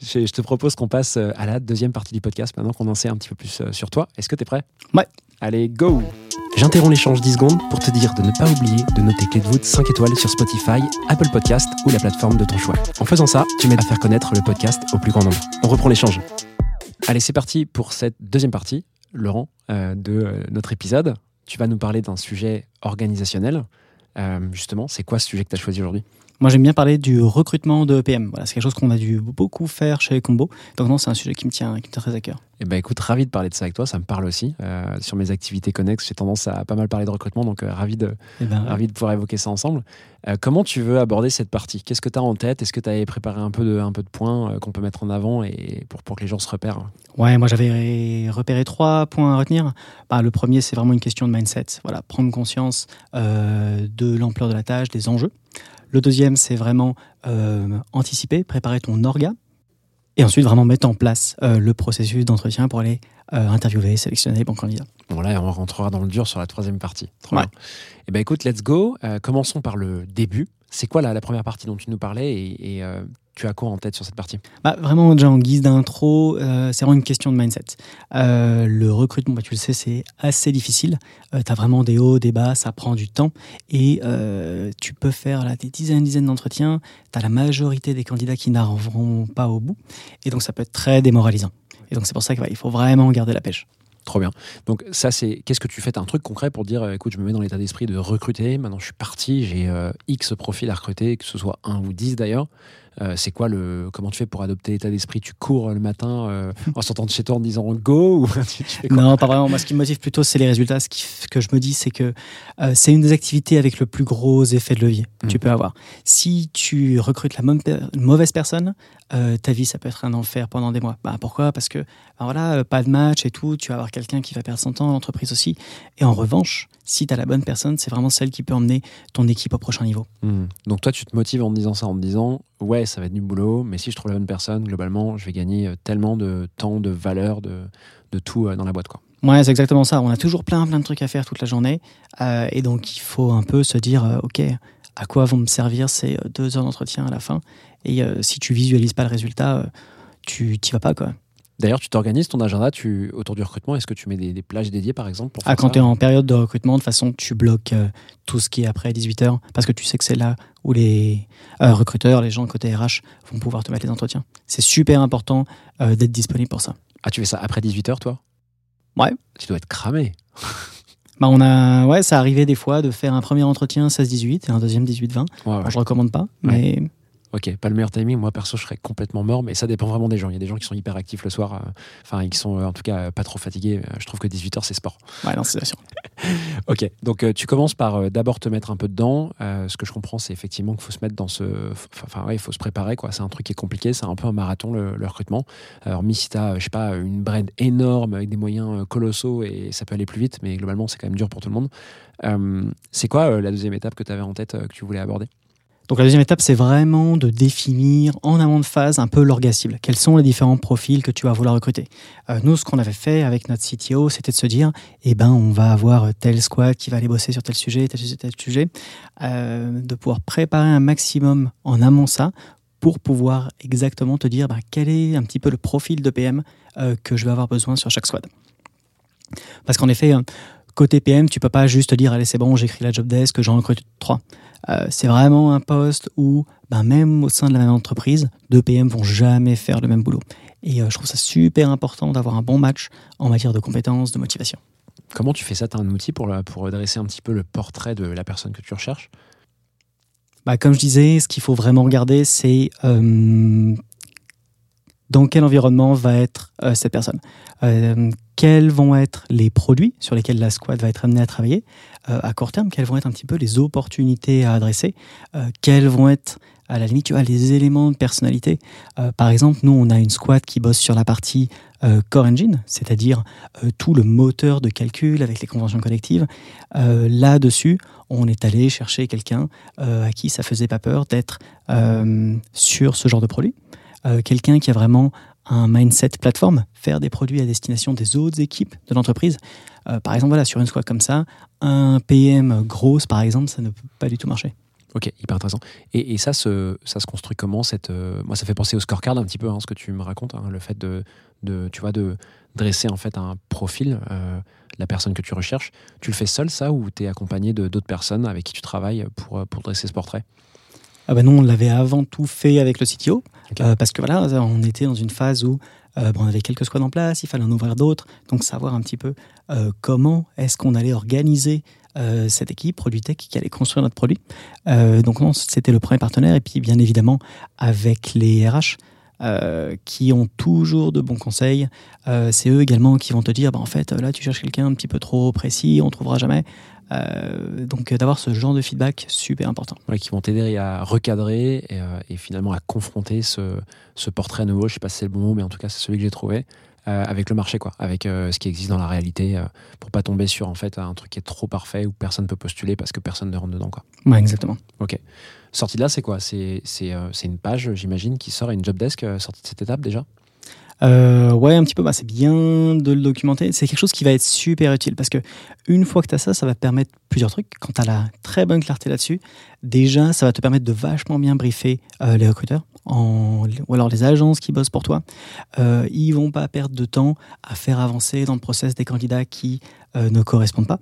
je, je, te propose qu'on passe à la deuxième partie du podcast maintenant qu'on en sait un petit peu plus sur toi. Est-ce que tu es prêt? Ouais. Allez, go J'interromps l'échange 10 secondes pour te dire de ne pas oublier de noter Clé de voûte 5 étoiles sur Spotify, Apple Podcast ou la plateforme de ton choix. En faisant ça, tu m'aides à faire connaître le podcast au plus grand nombre. On reprend l'échange. Allez, c'est parti pour cette deuxième partie, Laurent, euh, de euh, notre épisode. Tu vas nous parler d'un sujet organisationnel. Euh, justement, c'est quoi ce sujet que tu as choisi aujourd'hui? Moi, j'aime bien parler du recrutement de PM. Voilà, c'est quelque chose qu'on a dû beaucoup faire chez Combo. Donc non, c'est un sujet qui me tient, qui me tient très à cœur. Eh ben, écoute, ravi de parler de ça avec toi. Ça me parle aussi. Euh, sur mes activités connexes, j'ai tendance à pas mal parler de recrutement, donc euh, ravi, de, eh ben, ravi de pouvoir évoquer ça ensemble. Euh, comment tu veux aborder cette partie? Qu'est-ce que tu as en tête? Est-ce que tu avais préparé un peu de, un peu de points qu'on peut mettre en avant et pour, pour que les gens se repèrent? Ouais, moi j'avais repéré trois points à retenir. Bah, le premier, c'est vraiment une question de mindset. Voilà, prendre conscience de l'ampleur de la tâche, des enjeux. Le deuxième, c'est vraiment euh, anticiper, préparer ton orga. Et ensuite, vraiment mettre en place euh, le processus d'entretien pour aller euh, interviewer, sélectionner les bons candidats. Bon, là, on rentrera dans le dur sur la troisième partie. Trop Eh ben, écoute, let's go. commençons par le début. C'est quoi la, la, première partie dont tu nous parlais et, tu as quoi en tête sur cette partie? Bah, Vraiment, déjà en guise d'intro, euh, c'est vraiment une question de mindset. Euh, le recrutement, bah, tu le sais, c'est assez difficile. Euh, tu as vraiment des hauts, des bas, ça prend du temps. Et tu peux faire là, des dizaines et dizaines d'entretiens. Tu as la majorité des candidats qui n'arriveront pas au bout. Et donc, ça peut être très démoralisant. Et donc, c'est pour ça qu'il faut vraiment garder la pêche. Trop bien. Donc ça, c'est qu'est-ce que tu fais? As un truc concret pour dire, écoute, je me mets dans l'état d'esprit de recruter. Maintenant, je suis parti, j'ai X profils à recruter, que ce soit un ou dix d'ailleurs. Euh, c'est quoi le comment tu fais pour adopter l'état d'esprit? Tu cours le matin euh, en sortant de chez toi en disant go ou Non, pas vraiment. Moi, ce qui me motive plutôt, c'est les résultats. Ce qui, que je me dis, c'est que euh, c'est une des activités avec le plus gros effet de levier que tu mm. peux avoir. Si tu recrutes la mauvaise personne, ta vie, ça peut être un enfer pendant des mois. Bah, pourquoi? Parce que ben voilà, pas de match et tout. Tu vas avoir quelqu'un qui va perdre son temps, l'entreprise aussi. Et en revanche, si tu as la bonne personne, c'est vraiment celle qui peut emmener ton équipe au prochain niveau. Mm. Donc toi, tu te motives en me disant ça, en me disant ouais, ça va être du boulot, mais si je trouve la bonne personne, globalement, je vais gagner euh, tellement de temps, de valeur, de, de tout euh, dans la boîte. Quoi. Ouais, c'est exactement ça. On a toujours plein, plein de trucs à faire toute la journée. Euh, et donc, il faut un peu se dire, OK, à quoi vont me servir ces deux heures d'entretien à la fin? Et si tu visualises pas le résultat, tu t'y vas pas, quoi. D'ailleurs, tu t'organises ton agenda tu, autour du recrutement. Est-ce que tu mets des, des plages dédiées, par exemple pour Ah, quand tu es en période de recrutement, de toute façon, tu bloques euh, tout ce qui est après 18h parce que tu sais que c'est là où les euh, recruteurs, les gens côté RH vont pouvoir te mettre les entretiens. C'est super important euh, d'être disponible pour ça. Ah, tu fais ça après 18h, toi? Ouais. Tu dois être cramé. Bah, on a, ouais, ça arrivait des fois de faire un premier entretien 16-18 et un deuxième 18-20. Ouais, ouais. Bon, je recommande pas, mais Ok, pas le meilleur timing. Moi, perso, je serais complètement mort, mais ça dépend vraiment des gens. Il y a des gens qui sont hyper actifs le soir, euh, enfin, qui sont euh, en tout cas euh, pas trop fatigués. Euh, Je trouve que 18h, c'est sport. ouais, non, c'est sûr. Ok, donc euh, tu commences par euh, d'abord te mettre un peu dedans. Euh, ce que je comprends, c'est effectivement qu'il faut se mettre dans ce. Enfin, ouais, il faut se préparer, quoi. C'est un truc qui est compliqué, c'est un peu un marathon, le, le recrutement. Alors, mis si tu as, je sais pas, une brand énorme avec des moyens euh, colossaux et ça peut aller plus vite, mais globalement, c'est quand même dur pour tout le monde. Euh, c'est quoi euh, la deuxième étape que tu avais en tête, euh, que tu voulais aborder? Donc la deuxième étape, c'est vraiment de définir en amont de phase un peu l'orga cible. Quels sont les différents profils que tu vas vouloir recruter? Euh, Nous, ce qu'on avait fait avec notre CTO, c'était de se dire, eh ben, on va avoir tel squad qui va aller bosser sur tel sujet, tel sujet, tel sujet, euh, de pouvoir préparer un maximum en amont ça pour pouvoir exactement te dire bah, quel est un petit peu le profil de PM euh, que je vais avoir besoin sur chaque squad. Parce qu'en effet, côté PM, tu peux pas juste te dire allez c'est bon, j'écris la job desk, j'en recrute trois. Euh, c'est vraiment un poste où ben, même au sein de la même entreprise, deux PM vont jamais faire le même boulot. Et euh, je trouve ça super important d'avoir un bon match en matière de compétences, de motivation. Comment tu fais ça? Tu as un outil pour, la- pour dresser un petit peu le portrait de la personne que tu recherches? Bah, comme je disais, ce qu'il faut vraiment regarder, c'est euh, dans quel environnement va être euh, cette personne. Euh, quels vont être les produits sur lesquels la squad va être amenée à travailler euh, à court terme, quelles vont être un petit peu les opportunités à adresser, quels vont être à la limite tu les éléments de personnalité? Par exemple, nous, on a une squad qui bosse sur la partie Core Engine, c'est-à-dire tout le moteur de calcul avec les conventions collectives. Là-dessus, on est allé chercher quelqu'un à qui ça faisait pas peur d'être sur ce genre de produit. Euh, quelqu'un qui a vraiment un mindset plateforme, faire des produits à destination des autres équipes de l'entreprise. Euh, par exemple, voilà, sur une squad comme ça, un PM grosse, par exemple, ça ne peut pas du tout marcher. Ok, hyper intéressant. Et, ça, se, ça se construit comment cette, euh, Moi, ça fait penser au scorecard un petit peu, hein, ce que tu me racontes, hein, le fait de, de, tu vois, de dresser en fait un profil la personne que tu recherches. Tu le fais seul, ça, ou tu es accompagné de d'autres personnes avec qui tu travailles pour, pour dresser ce portrait? Ah bah non, on l'avait avant tout fait avec le CTO, euh, parce que voilà, on était dans une phase où euh, bon, on avait quelques squads en place, il fallait en ouvrir d'autres, donc savoir un petit peu euh, comment est-ce qu'on allait organiser cette équipe produit tech qui allait construire notre produit. Donc non, c'était le premier partenaire, et puis bien évidemment avec les RH. euh, qui ont toujours de bons conseils. Euh, c'est eux également qui vont te dire, bah, en fait, là, tu cherches quelqu'un un petit peu trop précis, on trouvera jamais. Euh, donc, euh, d'avoir ce genre de feedback, super important. Ouais, qui vont t'aider à recadrer et, euh, et finalement à confronter ce, ce portrait nouveau, je sais pas si c'est le bon mot, mais en tout cas c'est celui que j'ai trouvé, euh, avec le marché, quoi, avec ce qui existe dans la réalité, pour pas tomber sur en fait un truc qui est trop parfait où personne peut postuler parce que personne ne rentre dedans. Quoi. Ouais, exactement. Sortie de là, c'est quoi? C'est une page, j'imagine, qui sort à une job desk, sortie de cette étape déjà? Euh, ouais, un petit peu. Bah, c'est bien de le documenter. C'est quelque chose qui va être super utile parce que une fois que tu as ça, ça va te permettre plusieurs trucs. Quand tu as la très bonne clarté là-dessus, déjà, ça va te permettre de vachement bien briefer euh, les recruteurs ou alors les agences qui bossent pour toi. Euh, ils vont pas perdre de temps à faire avancer dans le process des candidats qui euh, ne correspondent pas.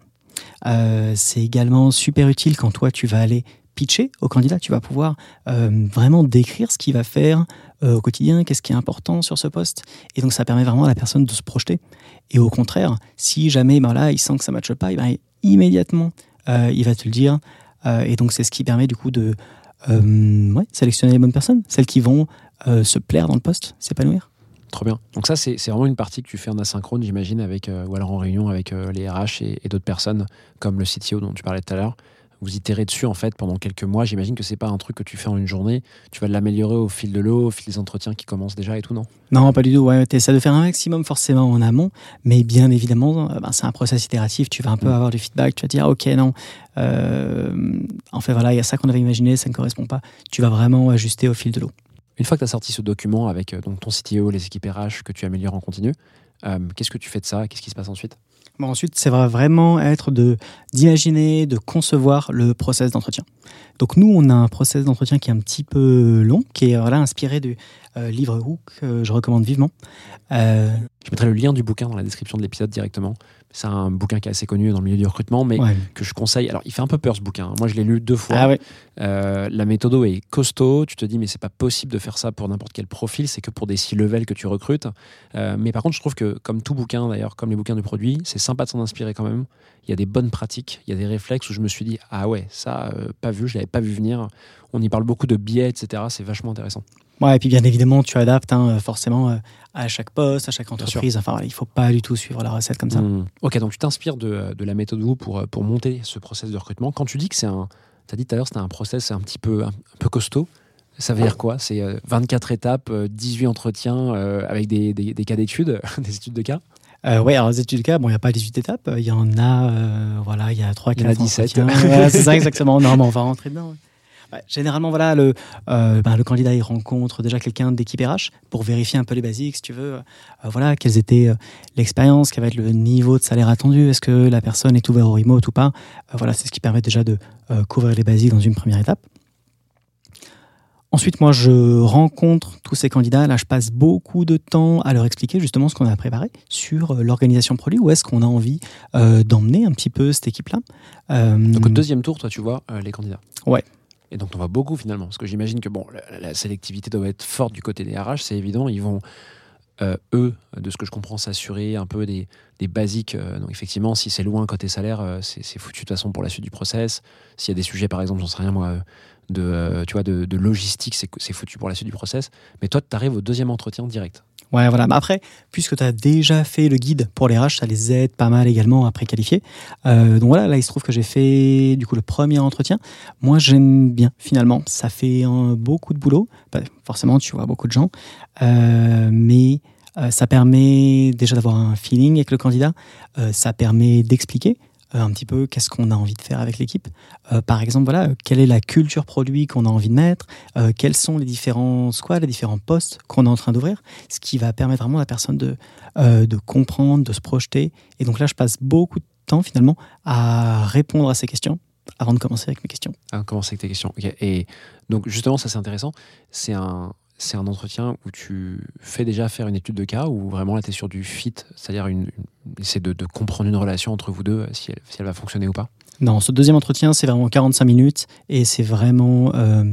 Euh, c'est également super utile quand toi, tu vas aller pitcher au candidat. Tu vas pouvoir euh, vraiment décrire ce qu'il va faire euh, au quotidien, qu'est-ce qui est important sur ce poste. Et donc, ça permet vraiment à la personne de se projeter. Et au contraire, si jamais ben là, il sent que ça ne matche pas, eh ben, immédiatement, euh, il va te le dire. Et donc, c'est ce qui permet du coup de sélectionner les bonnes personnes, celles qui vont se plaire dans le poste, s'épanouir. Trop bien. Donc ça, c'est vraiment une partie que tu fais en asynchrone, j'imagine, avec ou alors en réunion avec les RH et d'autres personnes, comme le CTO dont tu parlais tout à l'heure. Vous itérez dessus en fait pendant quelques mois. J'imagine que c'est pas un truc que tu fais en une journée. Tu vas l'améliorer au fil de l'eau, au fil des entretiens qui commencent déjà et tout, non? Non, pas du tout. Ouais, tu essaies de faire un maximum forcément en amont, mais bien évidemment, euh, ben, c'est un process itératif. Tu vas un peu Mm. avoir du feedback. Tu vas dire, ok, non, euh, en fait, voilà, il y a ça qu'on avait imaginé, ça ne correspond pas. Tu vas vraiment ajuster au fil de l'eau. Une fois que tu as sorti ce document avec euh, donc ton CTO, les équipes RH que tu améliores en continu, euh, qu'est-ce que tu fais de ça? Qu'est-ce qui se passe ensuite? Ensuite, ça va vraiment être de d'imaginer, de concevoir le process d'entretien. Donc nous, on a un process d'entretien qui est un petit peu long, qui est voilà, inspiré du euh, livre Hook, que je recommande vivement. Euh, Je mettrai le lien du bouquin dans la description de l'épisode directement. C'est un bouquin qui est assez connu dans le milieu du recrutement, mais ouais. que je conseille. Alors, il fait un peu peur ce bouquin. Moi, je l'ai lu deux fois. Ah ouais. Euh, la méthode est costaud. Tu te dis, mais c'est pas possible de faire ça pour n'importe quel profil. C'est que pour des C-level que tu recrutes. Euh, mais par contre, je trouve que, comme tout bouquin d'ailleurs, comme les bouquins de produits, c'est sympa de s'en inspirer quand même. Il y a des bonnes pratiques, il y a des réflexes où je me suis dit, ah ouais, ça, euh, pas vu, je l'avais pas vu venir. On y parle beaucoup de biais, etc. C'est vachement intéressant. Ouais, et puis bien évidemment, tu adaptes hein, forcément euh, à chaque poste, à chaque entreprise. Enfin, il faut pas du tout suivre la recette comme ça. Hmm. Ok, donc tu t'inspires de, de la méthode Woo pour, pour monter ce process de recrutement. Quand tu dis que c'est un. Tu as dit tout à l'heure c'était un process un petit peu, un, un peu costaud. Ça veut dire quoi? C'est euh, 24 étapes, euh, 18 entretiens avec des, des- des cas d'études, des études de cas? Euh, ouais, alors les études de cas, bon, il n'y a pas 18 étapes, il y en a, euh, voilà, il y a 3, Il y en a 4 17. entretiens. Ouais, c'est ça exactement. Non, mais on va rentrer dedans. ouais. Ouais, généralement, voilà, le, euh, ben, le candidat il rencontre déjà quelqu'un d'équipe RH pour vérifier un peu les basiques, si tu veux. Euh, voilà, quelles étaient euh, l'expérience, quel va être le niveau de salaire attendu, est-ce que la personne est ouverte au remote ou pas. Voilà, c'est ce qui permet déjà de couvrir les basiques dans une première étape. Ensuite, moi, je rencontre tous ces candidats. Là, je passe beaucoup de temps à leur expliquer justement ce qu'on a préparé sur euh, l'organisation produit. Où est-ce qu'on a envie euh, d'emmener un petit peu cette équipe-là? Euh, Donc au deuxième tour, toi, tu vois euh, les candidats. Ouais. Et donc, on voit beaucoup finalement. Parce que j'imagine que bon, la, la sélectivité doit être forte du côté des RH, c'est évident. Ils vont, eux, de ce que je comprends, s'assurer un peu des, des basiques. Donc, effectivement, si c'est loin côté salaire, c'est foutu de toute façon pour la suite du process. S'il y a des sujets, par exemple, j'en sais rien moi, de, euh, tu vois, de, logistique, c'est foutu pour la suite du process. Mais toi, tu arrives au deuxième entretien direct. Ouais, voilà. Mais après, puisque tu as déjà fait le guide pour les RH, ça les aide pas mal également à préqualifier. Euh, donc voilà, là, il se trouve que j'ai fait du coup le premier entretien. Moi, j'aime bien finalement. Ça fait un, beaucoup de boulot. Bah, forcément, tu vois beaucoup de gens. Euh, mais euh, ça permet déjà d'avoir un feeling avec le candidat. Ça permet d'expliquer un petit peu qu'est-ce qu'on a envie de faire avec l'équipe. Euh, par exemple, voilà, euh, quelle est la culture produit qu'on a envie de mettre, euh, quels sont les différents squads, les différents postes qu'on est en train d'ouvrir, ce qui va permettre vraiment à la personne de, euh, de comprendre, de se projeter. Et donc là, je passe beaucoup de temps finalement à répondre à ces questions avant de commencer avec mes questions. Ah, commencer avec tes questions. Et donc, justement, ça c'est intéressant. C'est un, c'est un entretien où tu fais déjà faire une étude de cas ou vraiment là tu es sur du fit, c'est-à-dire une, une- essayer de, de comprendre une relation entre vous deux, si elle, si elle va fonctionner ou pas? Non, ce deuxième entretien, c'est vraiment 45 minutes et c'est vraiment euh,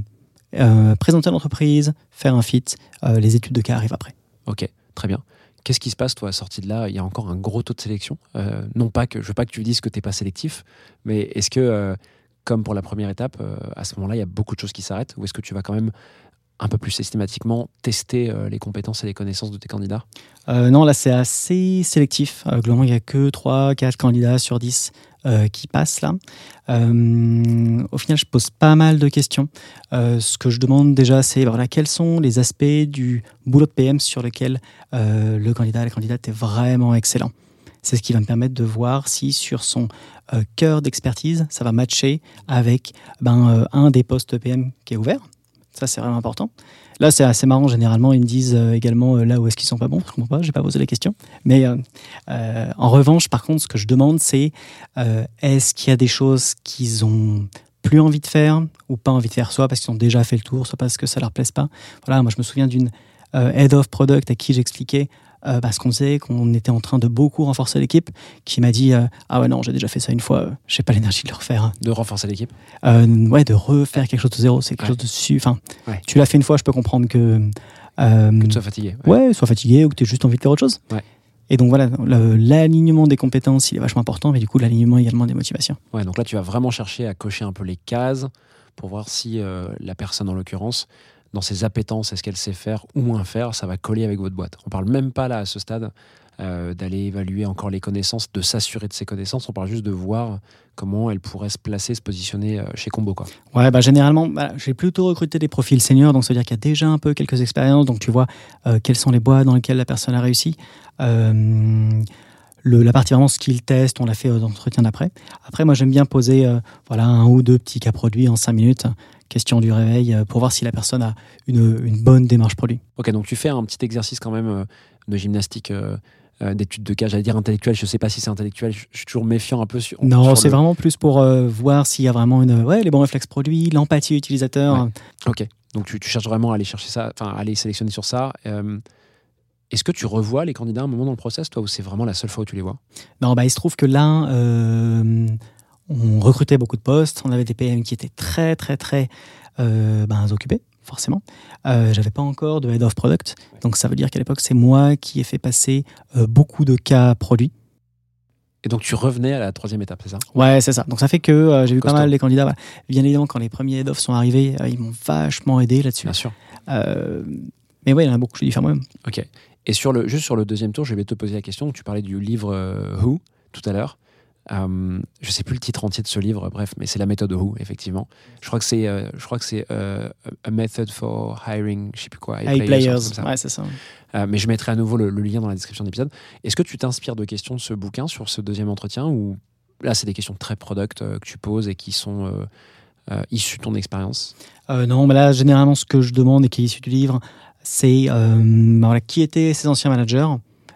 euh, présenter l'entreprise, faire un fit. euh, les études de cas arrivent après. Ok, très bien. Qu'est-ce qui se passe, toi, sorti de là? Il y a encore un gros taux de sélection. Non pas que je veux pas que tu dises que tu n'es pas sélectif, mais est-ce que, comme pour la première étape, euh, à ce moment-là, il y a beaucoup de choses qui s'arrêtent Ou est-ce que tu vas quand même un peu plus systématiquement tester euh, les compétences et les connaissances de tes candidats Euh, non, là, c'est assez sélectif. Euh, globalement, il n'y a que 3, 4 candidats sur 10 euh, qui passent là. Au final, je pose pas mal de questions. Ce que je demande déjà, c'est voilà, quels sont les aspects du boulot de PM sur lequel le candidat, la candidate est vraiment excellent. C'est ce qui va me permettre de voir si sur son cœur d'expertise, ça va matcher avec ben, un des postes PM qui est ouvert. Ça, c'est vraiment important. Là, c'est assez marrant. Généralement, ils me disent euh, également euh, là où est-ce qu'ils sont pas bons. Je comprends pas, j'ai pas posé la question. Mais euh, en revanche, par contre, ce que je demande, c'est est-ce qu'il y a des choses qu'ils ont plus envie de faire ou pas envie de faire, soit parce qu'ils ont déjà fait le tour, soit parce que ça leur plaise pas? Voilà, moi, je me souviens d'une head of product à qui j'expliquais euh, bah, ce qu'on faisait, qu'on était en train de beaucoup renforcer l'équipe, qui m'a dit euh, ah ouais non, j'ai déjà fait ça une fois, euh, j'ai pas l'énergie de le refaire. De renforcer l'équipe Euh, ouais, de refaire quelque chose de zéro, c'est quelque Ouais. chose de su. Enfin, Ouais. tu l'as fait une fois, je peux comprendre que. Que tu sois fatigué ouais, soit fatigué ou que tu aies juste envie de faire autre chose. Ouais. Et donc voilà, l'alignement des compétences, il est vachement important, mais du coup, l'alignement également des motivations. Ouais, donc là, tu vas vraiment chercher à cocher un peu les cases pour voir si euh, la personne, en l'occurrence, dans ses appétences, est-ce qu'elle sait faire ou moins faire, ça va coller avec votre boîte. On parle même pas là, à ce stade, euh, d'aller évaluer encore les connaissances, de s'assurer de ses connaissances. On parle juste de voir comment elle pourrait se placer, se positionner euh, chez Combo. Ouais, bah généralement, bah, j'ai plutôt recruté des profils seniors, donc ça veut dire qu'il y a déjà un peu quelques expériences, donc tu vois euh, quelles sont les boîtes dans lesquelles la personne a réussi. Euh, la partie vraiment skill test, on l'a fait aux entretiens d'après. Après, moi, j'aime bien poser voilà, un ou deux petits cas produits en cinq minutes, question du réveil, euh, pour voir si la personne a une, une bonne démarche produit. Ok, donc tu fais un petit exercice quand même euh, de gymnastique euh, d'études de cas. J'allais dire intellectuel, je sais pas si c'est intellectuel, je suis toujours méfiant un peu sur. Non, c'est le- vraiment plus pour voir s'il y a vraiment une, ouais, les bons réflexes produits, l'empathie utilisateur. Ouais. Ok, donc tu, tu cherches vraiment à aller chercher ça, enfin à aller sélectionner sur ça. Euh, Est-ce que tu revois les candidats à un moment dans le process, toi, ou c'est vraiment la seule fois où tu les vois? Non, bah, il se trouve que là, euh, on recrutait beaucoup de postes. On avait des PM qui étaient très, très, très euh, ben, occupés, forcément. Euh, J'avais pas encore de head of product. Donc, ça veut dire qu'à l'époque, c'est moi qui ai fait passer euh, beaucoup de cas produits. Et donc tu revenais à la troisième étape, c'est ça? Ouais, c'est ça. Donc, ça fait que euh, j'ai vu pas Costaud. mal les candidats. voilà. Bien évidemment, quand les premiers head of sont arrivés, euh, ils m'ont vachement aidé là-dessus. Bien sûr. Euh, mais ouais, il y en a beaucoup que j'ai dû faire moi-même. Ok. Et sur le, juste sur le deuxième tour, je vais te poser la question. Tu parlais du livre Who tout à l'heure. Euh, je sais plus le titre entier de ce livre, bref, mais c'est la méthode Who, effectivement. Je crois que c'est, euh, je crois que c'est euh, A Method for Hiring, je sais plus quoi, High players. Ouais, c'est ça. Euh, mais je mettrai à nouveau le, le lien dans la description de l'épisode. Est-ce que tu t'inspires de questions de ce bouquin sur ce deuxième entretien ou là, c'est des questions très product que tu poses et qui sont issues de ton expérience? Non, mais là, généralement, ce que je demande et qui est issu du livre, c'est voilà, qui étaient ces anciens managers,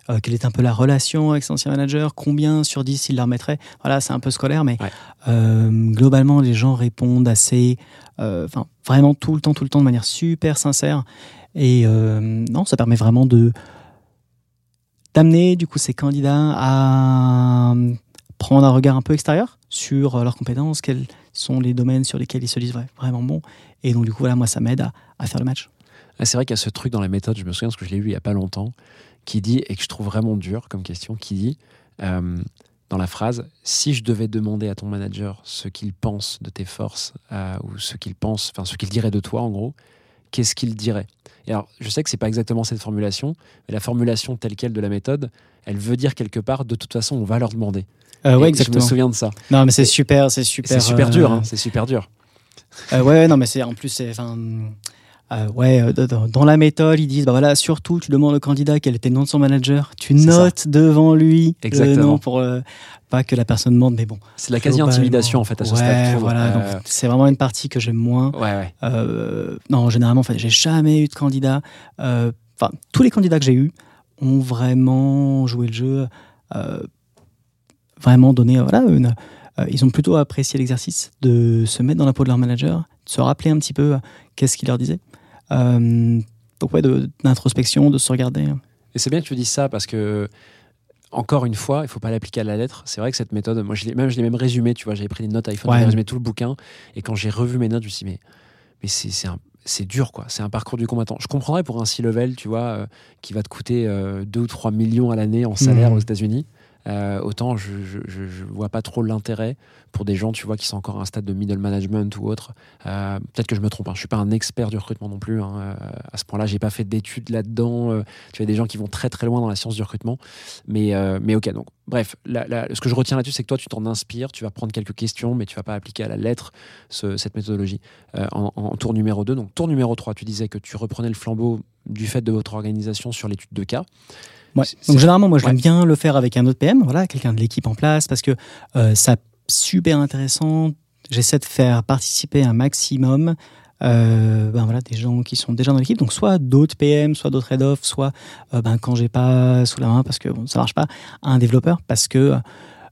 euh, quelle était un peu la relation avec ces anciens managers, combien sur 10 ils leur mettraient. Voilà, c'est un peu scolaire, mais Ouais. euh, globalement, les gens répondent assez, euh, enfin, vraiment tout le temps, tout le temps, de manière super sincère. Et non, ça permet vraiment de d'amener du coup ces candidats à prendre un regard un peu extérieur sur leurs compétences, quels sont les domaines sur lesquels ils se disent vraiment bons. Et donc, du coup, voilà, moi, ça m'aide à, à faire le match. Ah, C'est vrai qu'il y a ce truc dans la méthode, je me souviens parce que je l'ai lu il y a pas longtemps, qui dit, et que je trouve vraiment dur comme question, qui dit euh, dans la phrase Si je devais demander à ton manager ce qu'il pense de tes forces, euh, ou ce qu'il pense, enfin ce qu'il dirait de toi en gros, qu'est-ce qu'il dirait? Et alors, je sais que c'est pas exactement cette formulation, mais la formulation telle quelle de la méthode, elle veut dire quelque part, de toute façon, on va leur demander. Euh, ouais, exactement. Je me souviens de ça. Non, mais c'est super, c'est super. C'est super euh, dur, hein, c'est super dur. euh, ouais, non, mais c'est en plus, c'est. Euh, ouais, euh, dans- dans la méthode, ils disent bah voilà, surtout, tu demandes au candidat quel était le nom de son manager, tu ça. notes devant lui Exactement. le nom pour euh, pas que la personne demande, mais bon. C'est la quasi-intimidation en fait à ce ouais, stade. voilà, Euh, donc c'est vraiment une partie que j'aime moins. ouais, ouais. Euh, non, généralement, enfin, j'ai jamais eu de candidat. euh, Enfin, tous les candidats que j'ai eus ont vraiment joué le jeu, euh, vraiment donné. Voilà, une, euh, ils ont plutôt apprécié l'exercice de se mettre dans la peau de leur manager, se rappeler un petit peu euh, qu'est-ce qu'il leur disait. Euh, donc, ouais, d'introspection, de, se regarder. Et c'est bien que tu dises ça parce que, encore une fois, il faut pas l'appliquer à la lettre. C'est vrai que cette méthode, moi, je l'ai même, je même résumé, tu vois, j'avais pris des notes iPhone, Ouais. j'avais résumé tout le bouquin. Et quand j'ai revu mes notes, je me suis dit, mais, mais c'est, dur, quoi. C'est un parcours du combattant. Je comprendrais pour un C-level, tu vois, euh, qui va te coûter 2 ou 3 millions à l'année en salaire Mhm. aux États-Unis. Euh, autant je, je, vois pas trop l'intérêt pour des gens, tu vois, qui sont encore à un stade de middle management ou autre. Euh, Peut-être que je me trompe. Hein. Je suis pas un expert du recrutement non plus. hein. Euh, à ce point-là, j'ai pas fait d'études là-dedans. Tu as des gens qui vont très très loin dans la science du recrutement. Mais, mais ok. Donc, bref, ce que je retiens là-dessus, c'est que toi, tu t'en inspires. Tu vas prendre quelques questions, mais tu vas pas appliquer à la lettre ce- cette méthodologie. En, en tour numéro 2. Donc, tour numéro 3, tu disais que tu reprenais le flambeau du fait de votre organisation sur l'étude de cas. Ouais. Donc généralement, moi, je ouais. l'aime bien le faire avec un autre PM, voilà, quelqu'un de l'équipe en place, parce que euh, ça super intéressant. J'essaie de faire participer un maximum. euh, ben voilà, des gens qui sont déjà dans l'équipe, donc soit d'autres PM, soit d'autres head off, soit euh, ben, quand j'ai pas sous la main parce que bon, ça marche pas, un développeur parce que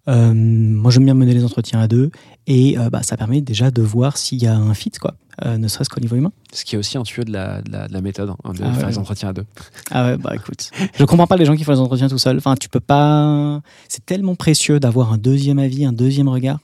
euh, moi j'aime bien mener les entretiens à deux et euh, bah, ça permet déjà de voir s'il y a un fit quoi, euh, ne serait-ce qu'au niveau humain. Ce qui est aussi un tuyau de la, de la, de la méthode, hein, de Ah faire ouais. les entretiens à deux. Ah ouais, bah écoute, je comprends pas les gens qui font les entretiens tout seuls. Enfin, tu peux pas. C'est tellement précieux d'avoir un deuxième avis, un deuxième regard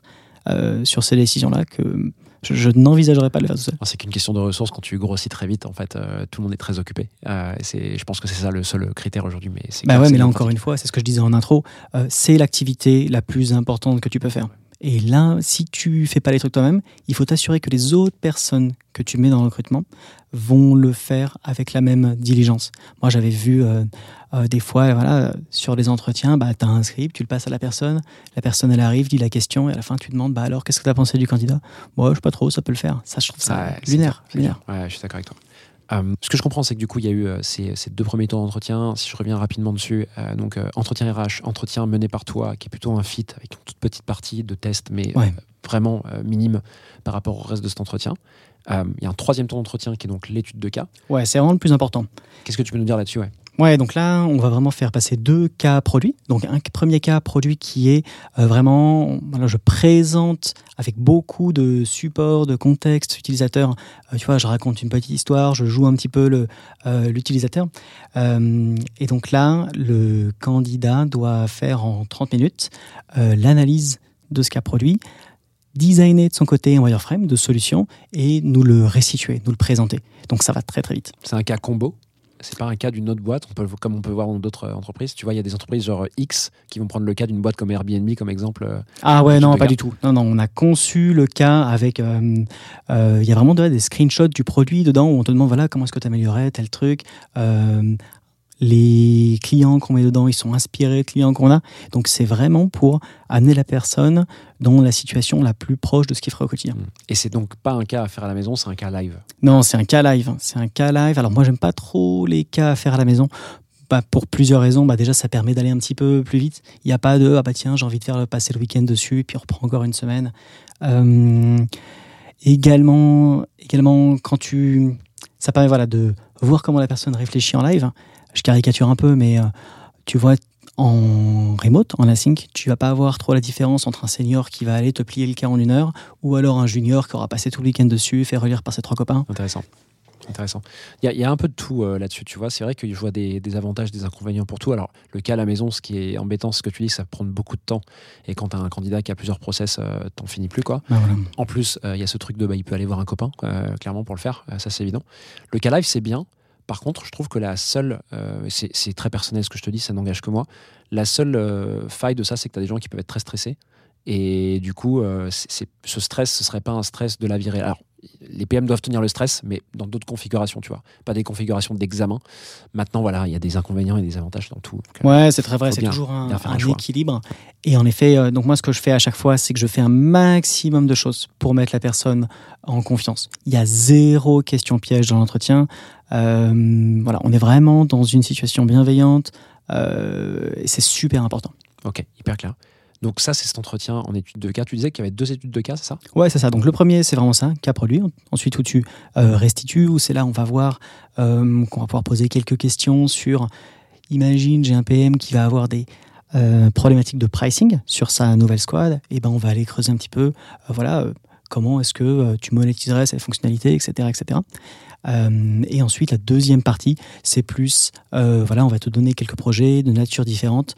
euh, sur ces décisions-là que je, je n'envisagerais pas de le faire tout seul. C'est qu'une question de ressources. Quand tu grossis très vite, en fait, euh, tout le monde est très occupé. Euh, c'est, je pense que c'est ça le seul critère aujourd'hui. Mais Bah ouais, mais là encore une fois, c'est ce que je disais en intro, euh, c'est l'activité la plus importante que tu peux faire. Et là, si tu fais pas les trucs toi-même, il faut t'assurer que les autres personnes que tu mets dans le recrutement vont le faire avec la même diligence. Moi, j'avais vu euh, euh, des fois, voilà, sur les entretiens, bah, tu as un script, tu le passes à la personne, la personne, elle arrive, dit la question, et à la fin, tu demandes, bah alors, qu'est-ce que tu as pensé du candidat? Moi, je sais pas trop, ça peut le faire. Ça, je trouve ça Ouais, lunaire. lunaire. Ouais, je suis d'accord avec toi. Euh, ce que je comprends, c'est que du coup, il y a eu euh, ces, ces deux premiers tours d'entretien. Si je reviens rapidement dessus, euh, donc entretien RH, entretien mené par toi, qui est plutôt un fit avec une toute petite partie de test, mais Ouais. vraiment minime par rapport au reste de cet entretien. Il y a un troisième tour d'entretien qui est donc l'étude de cas. Ouais, c'est vraiment le plus important. Qu'est-ce que tu peux nous dire là-dessus ouais? Ouais, donc là, on va vraiment faire passer deux cas produits. Donc un premier cas produit qui est euh, vraiment, voilà, je présente avec beaucoup de support, de contexte utilisateur. Euh, tu vois, je raconte une petite histoire, je joue un petit peu euh, l'utilisateur. Et donc là, le candidat doit faire en 30 minutes l'analyse de ce cas produit, designer de son côté un wireframe de solution et nous le restituer, nous le présenter. Donc ça va très très vite. C'est un cas combo? C'est pas un cas d'une autre boîte, on peut, comme on peut voir dans d'autres euh, entreprises. Tu vois, il y a des entreprises genre X qui vont prendre le cas d'une boîte comme Airbnb comme exemple. euh, Ah ouais, non, pas du tout. Non, non, on a conçu le cas avec. euh, euh, Il y a vraiment de- des screenshots du produit dedans où on te demande voilà comment est-ce que tu améliorais tel truc. Euh, les clients qu'on met dedans, ils sont inspirés de clients qu'on a. Donc c'est vraiment pour amener la personne dans la situation la plus proche de ce qu'il ferait au quotidien. Et c'est donc pas un cas à faire à la maison, c'est un cas live. Non, c'est un cas live. C'est un cas live. Alors moi, j'aime pas trop les cas à faire à la maison. Bah, pour plusieurs raisons. Bah, déjà, ça permet d'aller un petit peu plus vite. Il n'y a pas de ah bah tiens, j'ai envie de faire passer le week-end dessus, et puis on reprend encore une semaine. Euh, également, également, quand tu, ça permet voilà de voir comment la personne réfléchit en live. Je caricature un peu, mais euh, tu vois en remote, en async, tu vas pas avoir trop la différence entre un senior qui va aller te plier le cas en une heure ou alors un junior qui aura passé tout le week-end dessus, fait relire par ses trois copains. Intéressant. Intéressant. Il y, a- il y a un peu de tout euh, là-dessus, tu vois. C'est vrai que je vois des, des avantages, des inconvénients pour tout. Alors, le cas à la maison, ce qui est embêtant, ce que tu dis, ça prend beaucoup de temps. Et quand tu as un candidat qui a plusieurs process, euh, t'en finis plus, quoi. Bah, voilà. En plus, euh, il y a ce truc de bah, il peut aller voir un copain, clairement, pour le faire. Ça, c'est évident. Le cas live, c'est bien. Par contre, je trouve que la seule, euh, c'est très personnel ce que je te dis, ça n'engage que moi. La seule euh, faille de ça, c'est que tu as des gens qui peuvent être très stressés. Et du coup, euh, ce stress, ce serait pas un stress de la vie réelle. Les PM doivent tenir le stress, mais dans d'autres configurations, tu vois. Pas des configurations d'examen. Maintenant, voilà, il y a des inconvénients et des avantages dans tout. Donc, euh, Ouais, c'est très vrai, c'est toujours un, équilibre. Et en effet, euh, donc moi, ce que je fais à chaque fois, c'est que je fais un maximum de choses pour mettre la personne en confiance. Il y a zéro question piège dans l'entretien. Euh, voilà, on est vraiment dans une situation bienveillante euh, c'est super important. Ok, hyper clair. Donc ça, c'est cet entretien en étude de cas. Tu disais qu'il y avait deux études de cas, c'est ça? Ouais, c'est ça. Donc le premier, c'est vraiment ça, cas produit. Ensuite, où tu euh, restitues, où c'est là, on va voir euh, qu'on va pouvoir poser quelques questions sur. Imagine, j'ai un PM qui va avoir des euh, problématiques de pricing sur sa nouvelle squad. Et ben, on va aller creuser un petit peu. voilà, comment est-ce que tu monétiserais cette fonctionnalité, etc., etc. Et ensuite, la deuxième partie, c'est plus, voilà, on va te donner quelques projets de nature différente.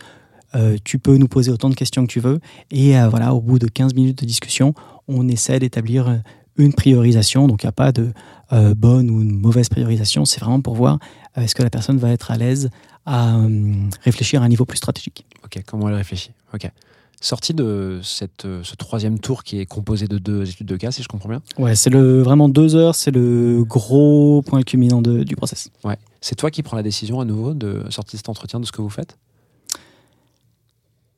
Euh, tu peux nous poser autant de questions que tu veux. Et euh, voilà, au bout de 15 minutes de discussion, on essaie d'établir euh, une priorisation. Donc, il n'y a pas de euh, bonne ou une mauvaise priorisation. C'est vraiment pour voir est-ce que la personne va être à l'aise à euh, réfléchir à un niveau plus stratégique. Ok, comment elle réfléchit Ok. Sorti de cette, ce troisième tour qui est composé de deux études de cas, si je comprends bien. Ouais, c'est le, vraiment deux heures, c'est le gros point culminant de- du process. Ouais. C'est toi qui prends la décision à nouveau de sortir de cet entretien de ce que vous faites?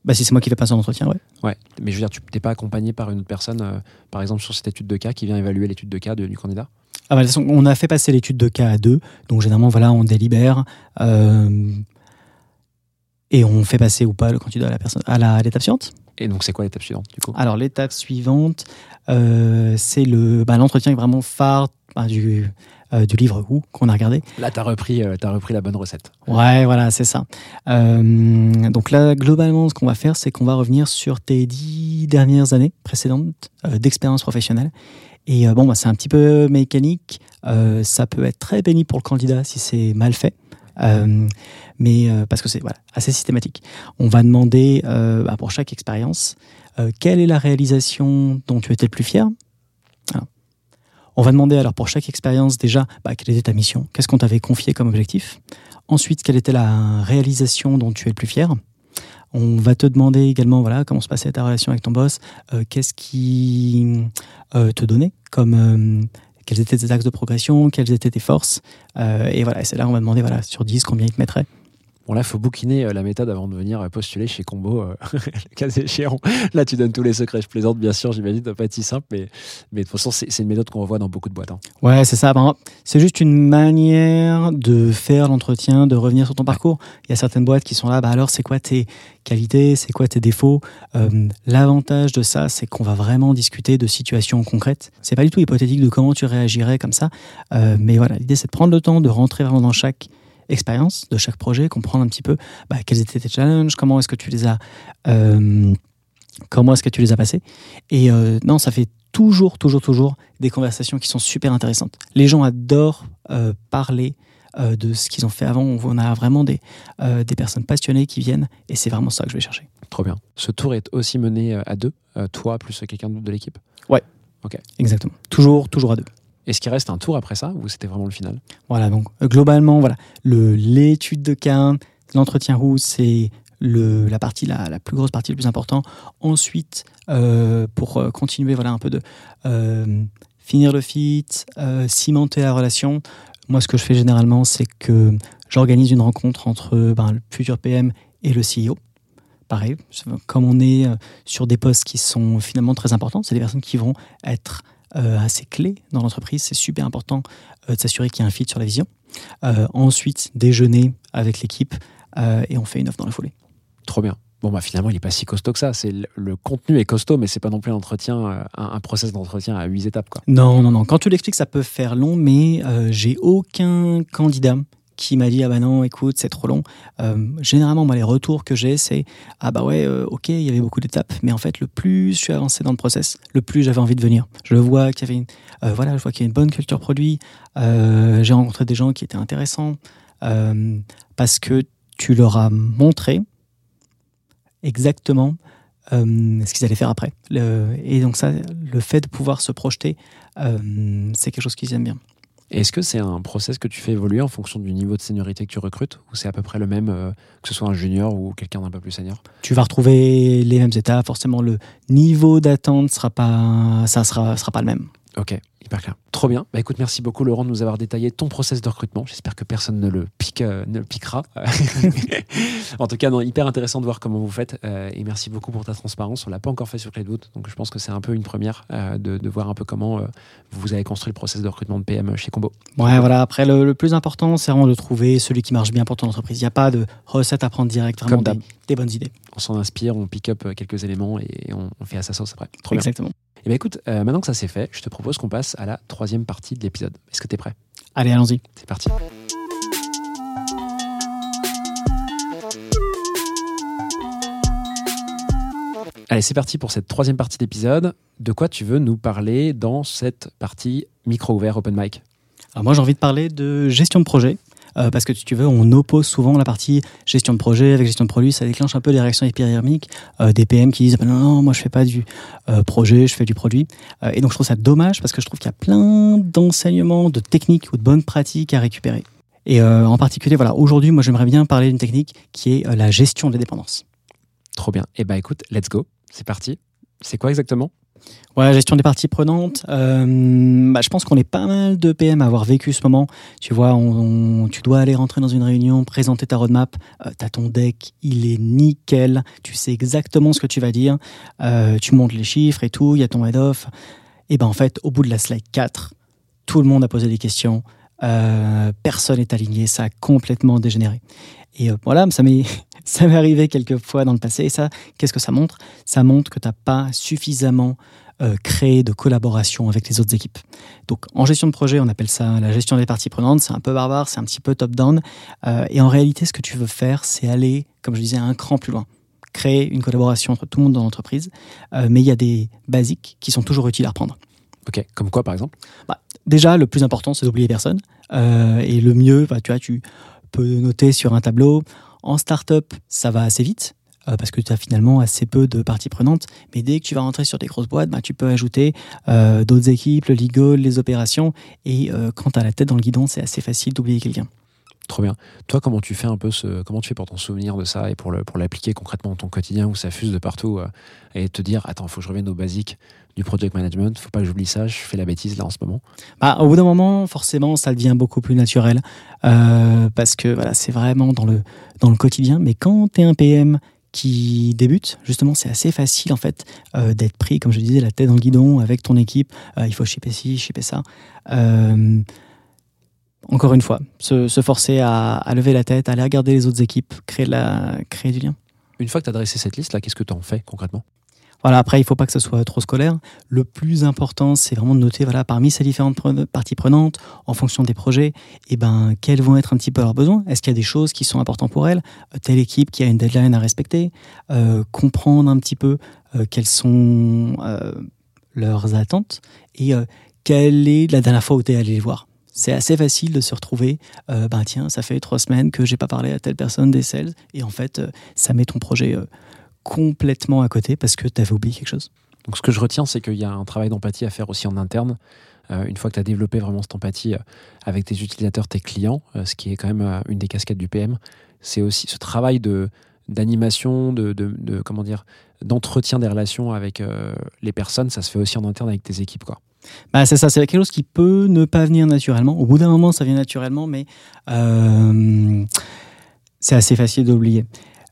Bah, si c'est moi qui fais passer un entretien, ouais. Ouais. Mais je veux dire, tu n'es pas accompagné par une autre personne, euh, par exemple sur cette étude de cas, qui vient évaluer l'étude de cas de- du candidat? Ah bah, de toute façon, on a fait passer l'étude de cas à deux, donc généralement, voilà, on délibère euh, et on fait passer ou pas le candidat à la personne à l'étape suivante. Et donc, c'est quoi l'étape suivante, du coup Alors l'étape suivante, euh, c'est le bah, l'entretien est vraiment phare bah, du euh, du livre Who qu'on a regardé. Là, tu as, repris, euh, repris la bonne recette. Ouais, voilà, c'est ça. Euh, donc là, globalement, ce qu'on va faire, c'est qu'on va revenir sur tes dix dernières années précédentes d'expérience professionnelle. Et bon, bah, c'est un petit peu mécanique. Ça peut être très béni pour le candidat si c'est mal fait. Euh, mais euh, parce que c'est voilà, assez systématique. On va demander euh, bah, pour chaque expérience quelle est la réalisation dont tu étais le plus fier? On va demander alors pour chaque expérience déjà bah, quelle était ta mission, qu'est-ce qu'on t'avait confié comme objectif? Ensuite, quelle était la réalisation dont tu es le plus fier? On va te demander également voilà, comment se passait ta relation avec ton boss, qu'est-ce qui te donnait comme. Quels étaient tes axes de progression, quelles étaient tes forces. Euh, et voilà, c'est là on va demander voilà, sur 10 combien il te mettrait. Bon, là, il faut bouquiner euh, la méthode avant de venir euh, postuler chez Combo, euh, le cas échéant. Là, tu donnes tous les secrets. Je plaisante, bien sûr, j'imagine, pas si simple, mais, mais de toute façon, c'est une méthode qu'on revoit dans beaucoup de boîtes. hein. Ouais, c'est ça. Ben, c'est juste une manière de faire l'entretien, de revenir sur ton parcours. Il y a certaines boîtes qui sont là, bah alors c'est quoi tes qualités, c'est quoi tes défauts? L'avantage de ça, c'est qu'on va vraiment discuter de situations concrètes. C'est pas du tout hypothétique de comment tu réagirais comme ça. Mais voilà, l'idée c'est de prendre le temps de rentrer vraiment dans chaque expérience de chaque projet, comprendre un petit peu bah, quels étaient tes challenges, comment est-ce que tu les as, euh, comment est-ce que tu les as passés. Et euh, non, ça fait toujours, toujours, toujours des conversations qui sont super intéressantes. Les gens adorent euh, parler de ce qu'ils ont fait avant. On a vraiment des, des personnes passionnées qui viennent et c'est vraiment ça que je vais chercher. Trop bien. Ce tour est aussi mené à deux, toi plus quelqu'un d'autre de l'équipe? Exactement. Toujours, toujours à deux. Est-ce qu'il reste un tour après ça ou c'était vraiment le final? Voilà, donc euh, globalement, voilà, l'étude de cas, l'entretien roux, c'est la partie la, la plus grosse partie, le plus important. Ensuite, euh, pour euh, continuer, voilà, un peu de finir le fit, cimenter la relation. Moi, ce que je fais généralement, c'est que j'organise une rencontre entre ben, le futur PM et le CEO. Pareil, comme on est sur des postes qui sont finalement très importants, c'est des personnes qui vont être assez clés dans l'entreprise. C'est super important euh, de s'assurer qu'il y a un fit sur la vision. Euh, ensuite, déjeuner avec l'équipe euh, et on fait une offre dans la foulée. Trop bien. Bon, bah finalement, il est pas si costaud que ça. C'est le, le contenu est costaud, mais c'est pas non plus un entretien, euh, un, un process d'entretien à huit étapes, quoi. Non, non, non. Quand tu l'expliques, ça peut faire long, mais euh, j'ai aucun candidat qui m'a dit ah bah non écoute c'est trop long Euh, généralement moi les retours que j'ai c'est ah bah ouais euh, ok il y avait beaucoup d'étapes mais en fait le plus je suis avancé dans le process le plus j'avais envie de venir je vois qu'il y avait une euh, voilà je vois qu'il y a une bonne culture produit j'ai rencontré des gens qui étaient intéressants parce que tu leur as montré exactement ce qu'ils allaient faire après. Et donc ça, le fait de pouvoir se projeter, c'est quelque chose qu'ils aiment bien. Est-ce que c'est un process que tu fais évoluer en fonction du niveau de seniorité que tu recrutes ou c'est à peu près le même, euh, que ce soit un junior ou quelqu'un d'un peu plus senior? Tu vas retrouver les mêmes étapes. Forcément, le niveau d'attente sera pas, ça sera pas le même. Ok, hyper clair. Trop bien. Bah écoute, merci beaucoup Laurent de nous avoir détaillé ton process de recrutement. J'espère que personne ne le, pique, euh, ne le piquera. en tout cas, non, hyper intéressant de voir comment vous faites. euh, et merci beaucoup pour ta transparence. On l'a pas encore fait sur Cloudwood, donc je pense que c'est un peu une première euh, de, de voir un peu comment vous avez construit le process de recrutement de PM chez Combo. Ouais, voilà. Après, le, le plus important, c'est vraiment de trouver celui qui marche bien pour ton entreprise. Il n'y a pas de recette à prendre direct. Vraiment Comme des, des bonnes idées. On s'en inspire, on pick up quelques éléments et on, on fait à sa sauce après. Trop bien. Et bien écoute, euh, maintenant que ça c'est fait, je te propose qu'on passe à la troisième partie de l'épisode. Est-ce que tu es prêt? Allez, allons-y. C'est parti. Allez, c'est parti pour cette troisième partie d'épisode. De quoi tu veux nous parler dans cette partie micro ouvert open mic? Alors moi, j'ai envie de parler de gestion de projet. Euh, parce que si tu veux, on oppose souvent la partie gestion de projet avec gestion de produit. Ça déclenche un peu des réactions épidermiques, euh, des PM qui disent Ah ben non, non, moi je fais pas du euh, projet, je fais du produit. Et donc je trouve ça dommage parce que je trouve qu'il y a plein d'enseignements, de techniques ou de bonnes pratiques à récupérer. Et en particulier, voilà, aujourd'hui, moi j'aimerais bien parler d'une technique qui est la gestion des dépendances. Trop bien. Eh ben écoute, let's go. C'est parti. C'est quoi exactement? Ouais, gestion des parties prenantes. Euh, bah, je pense qu'on est pas mal de PM à avoir vécu ce moment. Tu vois, tu dois aller rentrer dans une réunion, présenter ta roadmap. Euh, tu ton deck, il est nickel. Tu sais exactement ce que tu vas dire. Euh, tu montes les chiffres et tout. Il y a ton head-off. Et ben en fait, au bout de la slide 4, tout le monde a posé des questions. Euh, personne n'est aligné. Ça a complètement dégénéré. Et voilà, ça m'est ça m'est arrivé quelques fois dans le passé. Et ça, qu'est-ce que ça montre? Ça montre que tu n'as pas suffisamment euh, créé de collaboration avec les autres équipes. Donc en gestion de projet, on appelle ça la gestion des parties prenantes. C'est un peu barbare, c'est un petit peu top-down. Euh, et en réalité, ce que tu veux faire, c'est aller, comme je disais, un cran plus loin. Créer une collaboration entre tout le monde dans l'entreprise. Euh, mais il y a des basiques qui sont toujours utiles à reprendre. Ok, comme quoi par exemple? Déjà, le plus important, c'est d'oublier personne. Euh, et le mieux, bah, tu vois, tu peux noter sur un tableau. En start-up, ça va assez vite. euh, parce que tu as finalement assez peu de parties prenantes. Mais dès que tu vas rentrer sur des grosses boîtes, bah, tu peux ajouter euh, d'autres équipes, le legal, les opérations. Et euh, quand tu as la tête dans le guidon, c'est assez facile d'oublier quelqu'un. Trop bien. Toi, comment tu fais un peu ce, comment tu fais pour t'en souvenir de ça et pour pour l'appliquer concrètement dans ton quotidien où ça fuse de partout et te dire attends, faut que je revienne aux basiques du project management. Faut pas que j'oublie ça. Je fais la bêtise là en ce moment. Bah, au bout d'un moment, forcément, ça devient beaucoup plus naturel euh, parce que voilà, c'est vraiment dans le, dans le quotidien. Mais quand tu es un PM qui débute, justement, c'est assez facile en fait euh, d'être pris, comme je disais, la tête dans le guidon avec ton équipe. Euh, il faut shipper ci, shipper ça. Encore une fois, se, se forcer à, à lever la tête, aller regarder les autres équipes, créer, la, créer du lien. Une fois que tu as dressé cette liste là, qu'est-ce que tu en fais concrètement? Voilà, après, il faut pas que ce soit trop scolaire. Le plus important, c'est vraiment de noter, voilà, parmi ces différentes parties prenantes, en fonction des projets, eh ben, quels vont être un petit peu leurs besoins. Est-ce qu'il y a des choses qui sont importantes pour elles? Euh, Telle équipe qui a une deadline à respecter, euh, comprendre un petit peu euh, quelles sont leurs attentes et quelle est la dernière fois où tu es allé les voir? C'est assez facile de se retrouver, ben tiens, ça fait trois semaines que j'ai pas parlé à telle personne des sales, et en fait, ça met ton projet complètement à côté parce que tu avais oublié quelque chose. Donc ce que je retiens, c'est qu'il y a un travail d'empathie à faire aussi en interne. Euh, une fois que tu as développé vraiment cette empathie euh, avec tes utilisateurs, tes clients, euh, ce qui est quand même une des casquettes du PM, c'est aussi ce travail de d'animation, de, de, de- comment dire, d'entretien des relations avec euh, les personnes. Ça se fait aussi en interne avec tes équipes, quoi. Bah, c'est ça, c'est quelque chose qui peut ne pas venir naturellement. Au bout d'un moment, ça vient naturellement, mais c'est assez facile d'oublier.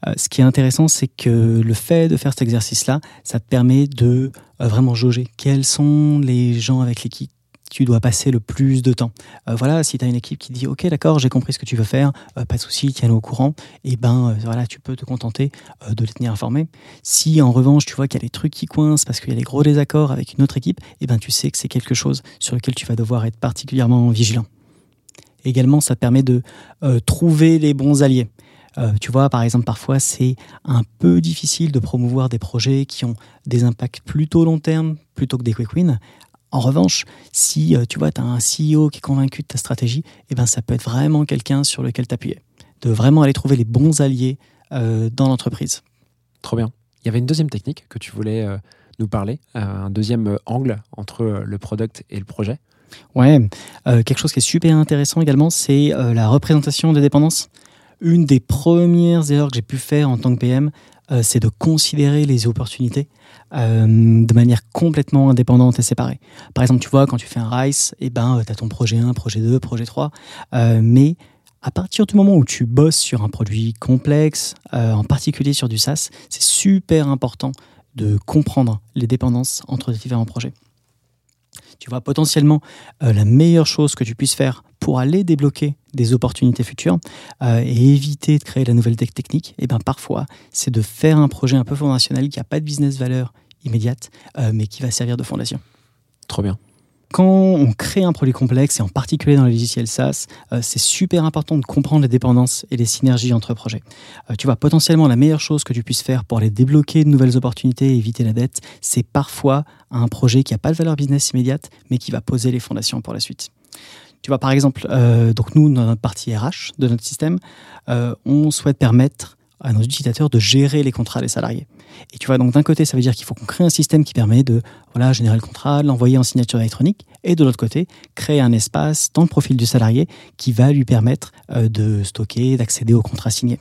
Euh, ce qui est intéressant, c'est que le fait de faire cet exercice-là, ça te permet de euh, vraiment jauger quels sont les gens avec lesquels tu dois passer le plus de temps. Euh, voilà, si tu as une équipe qui dit OK, d'accord, j'ai compris ce que tu veux faire, pas de souci, tiens-le au courant, et ben euh, voilà, tu peux te contenter de les tenir informés. Si en revanche tu vois qu'il y a des trucs qui coincent parce qu'il y a des gros désaccords avec une autre équipe, et ben tu sais que c'est quelque chose sur lequel tu vas devoir être particulièrement vigilant. Également, ça te permet de trouver les bons alliés. Euh, tu vois, par exemple, parfois c'est un peu difficile de promouvoir des projets qui ont des impacts plutôt long terme plutôt que des quick wins. En revanche, si euh, tu vois, tu as un CEO qui est convaincu de ta stratégie, eh ben, ça peut être vraiment quelqu'un sur lequel t'appuyer. De vraiment aller trouver les bons alliés euh, dans l'entreprise. Trop bien. Il y avait une deuxième technique que tu voulais euh, nous parler, euh, un deuxième angle entre le product et le projet. Ouais, quelque chose qui est super intéressant également, c'est la représentation des dépendances. Une des premières erreurs que j'ai pu faire en tant que PM, euh, c'est de considérer les opportunités euh, de manière complètement indépendante et séparée. Par exemple, tu vois, quand tu fais un RICE, eh ben, tu as ton projet 1, projet 2, projet 3, euh, mais à partir du moment où tu bosses sur un produit complexe, euh, en particulier sur du SaaS, c'est super important de comprendre les dépendances entre les différents projets. Tu vois, potentiellement, euh, la meilleure chose que tu puisses faire pour aller débloquer des opportunités futures euh, et éviter de créer la nouvelle tech technique, eh ben, parfois, c'est de faire un projet un peu fondationnel qui n'a pas de business valeur immédiate, euh, mais qui va servir de fondation. Trop bien. Quand on crée un produit complexe, et en particulier dans les logiciels SaaS, euh, c'est super important de comprendre les dépendances et les synergies entre projets. Euh, tu vois, potentiellement, la meilleure chose que tu puisses faire pour aller débloquer de nouvelles opportunités et éviter la dette, c'est parfois un projet qui n'a pas de valeur business immédiate, mais qui va poser les fondations pour la suite. Tu vois, par exemple, euh, donc nous, dans notre partie RH de notre système, on souhaite permettre à nos utilisateurs de gérer les contrats des salariés. Et tu vois, donc d'un côté, ça veut dire qu'il faut qu'on crée un système qui permet de voilà, générer le contrat, l'envoyer en signature électronique, et de l'autre côté, créer un espace dans le profil du salarié qui va lui permettre euh, de stocker, d'accéder au contrat signé.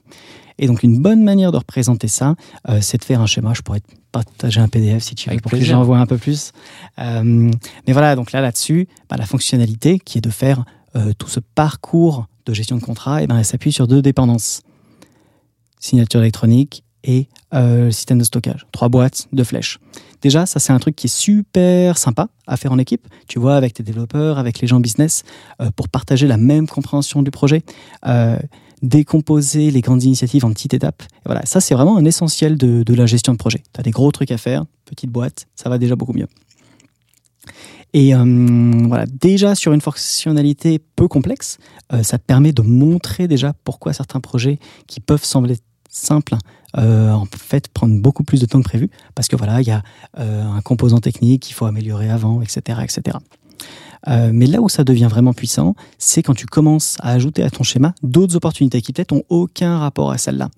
Et donc une bonne manière de représenter ça, euh, c'est de faire un schéma. Je pourrais te partager un PDF si tu veux Avec pour que j'en vois un peu plus. Euh, mais voilà, donc là là-dessus, bah, la fonctionnalité qui est de faire tout ce parcours de gestion de contrat, et ben, elle s'appuie sur deux dépendances signature électronique et euh, système de stockage. Trois boîtes, deux flèches. Déjà, ça c'est un truc qui est super sympa à faire en équipe. Tu vois, avec tes développeurs, avec les gens business, euh, pour partager la même compréhension du projet, euh, décomposer les grandes initiatives en petites étapes. Et voilà, ça c'est vraiment un essentiel de, de la gestion de projet. Tu as des gros trucs à faire, petite boîte, ça va déjà beaucoup mieux. Et voilà, déjà sur une fonctionnalité peu complexe, ça te permet de montrer déjà pourquoi certains projets qui peuvent sembler simples, euh, en fait, prennent beaucoup plus de temps que prévu, parce que voilà, il y a euh, un composant technique qu'il faut améliorer avant, etc., etc. Euh, mais là où ça devient vraiment puissant, c'est quand tu commences à ajouter à ton schéma d'autres opportunités qui peut-être ont aucun rapport à celle-là.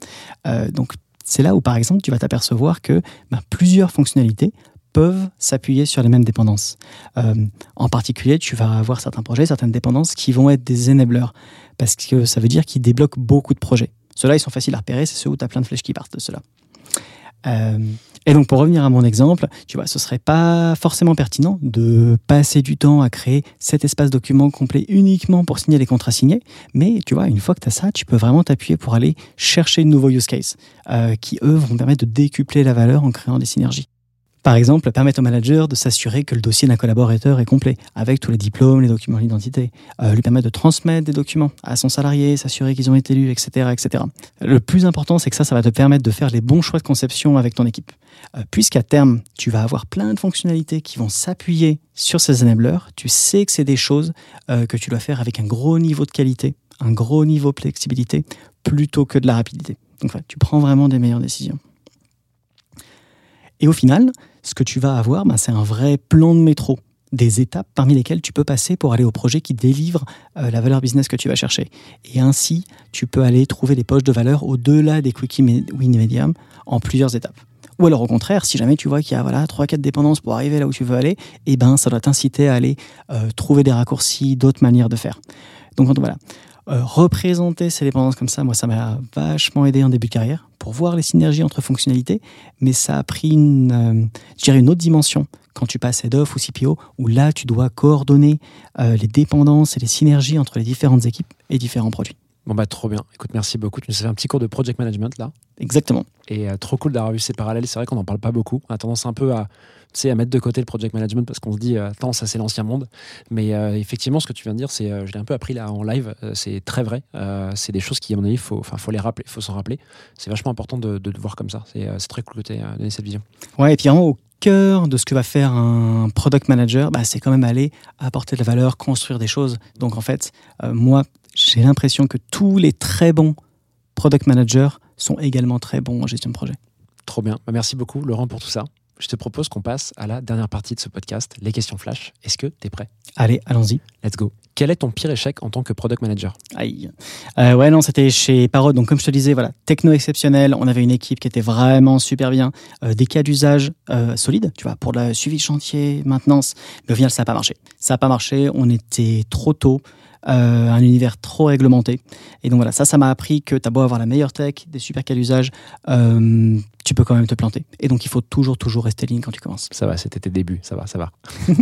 Donc c'est là où par exemple tu vas t'apercevoir que ben, plusieurs fonctionnalités peuvent s'appuyer sur les mêmes dépendances. En particulier, tu vas avoir certains projets, certaines dépendances qui vont être des enablers, parce que ça veut dire qu'ils débloquent beaucoup de projets. Ceux-là, ils sont faciles à repérer, c'est ceux où tu as plein de flèches qui partent de ceux-là. Euh, et donc, pour revenir à mon exemple, tu vois, ce serait pas forcément pertinent de passer du temps à créer cet espace document complet uniquement pour signer les contrats signés. Mais tu vois, une fois que tu as ça, tu peux vraiment t'appuyer pour aller chercher de nouveaux use cases euh, qui, eux, vont permettre de décupler la valeur en créant des synergies. Par exemple, permettre au manager de s'assurer que le dossier d'un collaborateur est complet, avec tous les diplômes, les documents d'identité. Euh, lui permettre de transmettre des documents à son salarié, s'assurer qu'ils ont été lus, etc., etc. Le plus important, c'est que ça, ça va te permettre de faire les bons choix de conception avec ton équipe. Euh, Puisqu'à terme, tu vas avoir plein de fonctionnalités qui vont s'appuyer sur ces enablers, tu sais que c'est des choses euh, que tu dois faire avec un gros niveau de qualité, un gros niveau de flexibilité, plutôt que de la rapidité. Donc, tu prends vraiment des meilleures décisions. Et au final, ce que tu vas avoir, ben, c'est un vrai plan de métro, des étapes parmi lesquelles tu peux passer pour aller au projet qui délivre euh, la valeur business que tu vas chercher. Et ainsi, tu peux aller trouver des poches de valeur au-delà des quickie win medium en plusieurs étapes. Ou alors au contraire, si jamais tu vois qu'il y a voilà, 3-4 dépendances pour arriver là où tu veux aller, eh ben, ça doit t'inciter à aller euh, trouver des raccourcis, d'autres manières de faire. Donc voilà, euh, représenter ces dépendances comme ça, moi, ça m'a vachement aidé en début de carrière pour voir les synergies entre fonctionnalités, mais ça a pris une, euh, je dirais une autre dimension quand tu passes head off ou CPO, où là, tu dois coordonner euh, les dépendances et les synergies entre les différentes équipes et différents produits. Bon bah trop bien. Écoute, merci beaucoup. Tu nous as fait un petit cours de project management là. Exactement. Et trop cool d'avoir vu ces parallèles. C'est vrai qu'on n'en parle pas beaucoup. On a tendance un peu à, sais, à mettre de côté le project management parce qu'on se dit, euh, attends, ça c'est l'ancien monde. Mais euh, effectivement, ce que tu viens de dire, c'est, euh, je l'ai un peu appris là en live, c'est très vrai. Euh, c'est des choses qui, à mon avis, faut, enfin, faut les rappeler, faut s'en rappeler. C'est vachement important de, de, voir comme ça. C'est, c'est très cool que tu aies donné cette vision. Ouais, et puis vraiment, au cœur de ce que va faire un product manager, bah, c'est quand même aller apporter de la valeur, construire des choses. Donc en fait, euh, moi, j'ai l'impression que tous les très bons product managers sont également très bons en gestion de projet. Trop bien. Bah, merci beaucoup, Laurent, pour tout ça. Je te propose qu'on passe à la dernière partie de ce podcast, les questions flash. Est-ce que tu es prêt? Allez, allons-y. Let's go. Quel est ton pire échec en tant que product manager? Aïe. Euh, ouais, non, c'était chez Parrot. Donc, comme je te disais, voilà, techno exceptionnel. On avait une équipe qui était vraiment super bien. Euh, des cas d'usage euh, solides, tu vois, pour le suivi de chantier, maintenance. Mais au final, ça n'a pas marché. Ça n'a pas marché. On était trop tôt. Euh, un univers trop réglementé. Et donc voilà, ça, ça m'a appris que tu as beau avoir la meilleure tech, des super cas d'usage, euh, tu peux quand même te planter. Et donc, il faut toujours, toujours rester ligne quand tu commences. Ça va, c'était tes débuts, ça va, ça va.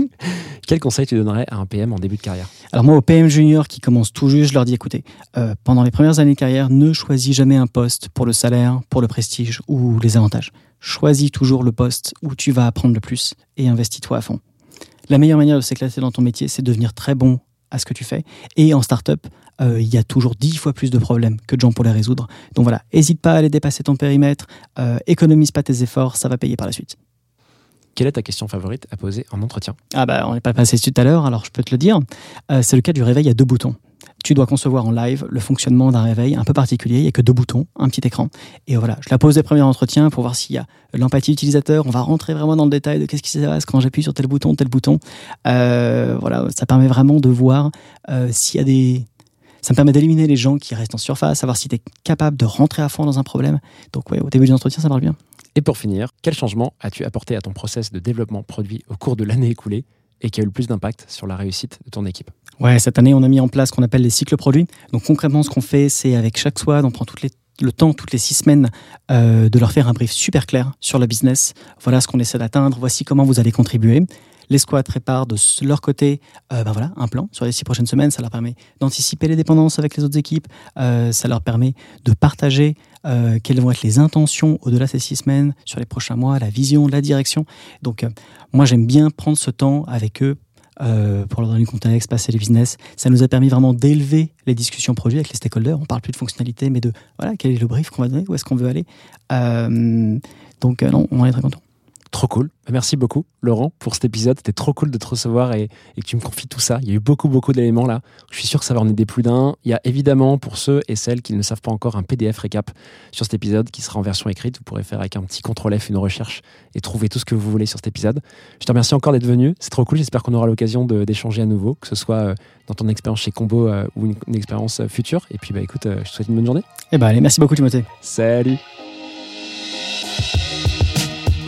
Quel conseil tu donnerais à un PM en début de carrière? Alors moi, aux PM juniors qui commencent tout juste, je leur dis, écoutez, euh, pendant les premières années de carrière, ne choisis jamais un poste pour le salaire, pour le prestige ou les avantages. Choisis toujours le poste où tu vas apprendre le plus et investis-toi à fond. La meilleure manière de s'éclater dans ton métier, c'est de devenir très bon à ce que tu fais. Et en startup, euh, il y a toujours dix fois plus de problèmes que de gens pour les résoudre. Donc voilà, hésite pas à aller dépasser ton périmètre, euh, économise pas tes efforts, ça va payer par la suite. Quelle est ta question favorite à poser en entretien? Ah bah on n'est pas passé dessus tout à l'heure, alors je peux te le dire. Euh, c'est le cas du réveil à deux boutons. Tu dois concevoir en live le fonctionnement d'un réveil un peu particulier. Il n'y a que deux boutons, un petit écran. Et voilà, je la pose des premiers entretiens pour voir s'il y a l'empathie utilisateur. On va rentrer vraiment dans le détail de qu'est-ce qui se passe quand j'appuie sur tel bouton, tel bouton. Euh, voilà, ça permet vraiment de voir euh, s'il y a des. Ça me permet d'éliminer les gens qui restent en surface, savoir si tu es capable de rentrer à fond dans un problème. Donc, ouais, au début de l'entretien, ça marche bien. Et pour finir, quel changement as-tu apporté à ton process de développement produit au cours de l'année écoulée? Et qui a eu le plus d'impact sur la réussite de ton équipe Ouais, cette année, on a mis en place ce qu'on appelle les cycles produits. Donc concrètement, ce qu'on fait, c'est avec chaque squad, on prend le temps, toutes les six semaines, euh, de leur faire un brief super clair sur le business. Voilà ce qu'on essaie d'atteindre, voici comment vous allez contribuer. Les squads préparent de leur côté euh, ben voilà, un plan sur les six prochaines semaines. Ça leur permet d'anticiper les dépendances avec les autres équipes. Euh, ça leur permet de partager euh, quelles vont être les intentions au-delà de ces six semaines, sur les prochains mois, la vision, la direction. Donc, moi, j'aime bien prendre ce temps avec eux pour leur donner du contexte, passer les business. Ça nous a permis vraiment d'élever les discussions produits avec les stakeholders. On parle plus de fonctionnalité, mais de voilà, quel est le brief qu'on va donner, où est-ce qu'on veut aller. Donc, non, on est très content. Trop cool. Merci beaucoup, Laurent, pour cet épisode. C'était trop cool de te recevoir et, et que tu me confies tout ça. Il y a eu beaucoup, beaucoup d'éléments là. Je suis sûr que ça va en aider plus d'un. Il y a évidemment, pour ceux et celles qui ne savent pas encore, un PDF récap sur cet épisode qui sera en version écrite. Vous pourrez faire avec un petit contrôle F une recherche et trouver tout ce que vous voulez sur cet épisode. Je te remercie encore d'être venu. C'est trop cool. J'espère qu'on aura l'occasion d'échanger à nouveau, que ce soit euh, dans ton expérience chez Combo euh, ou une, une expérience euh, future. Et puis, bah écoute, je te souhaite une bonne journée. Eh ben, allez, merci beaucoup, Timothée. Salut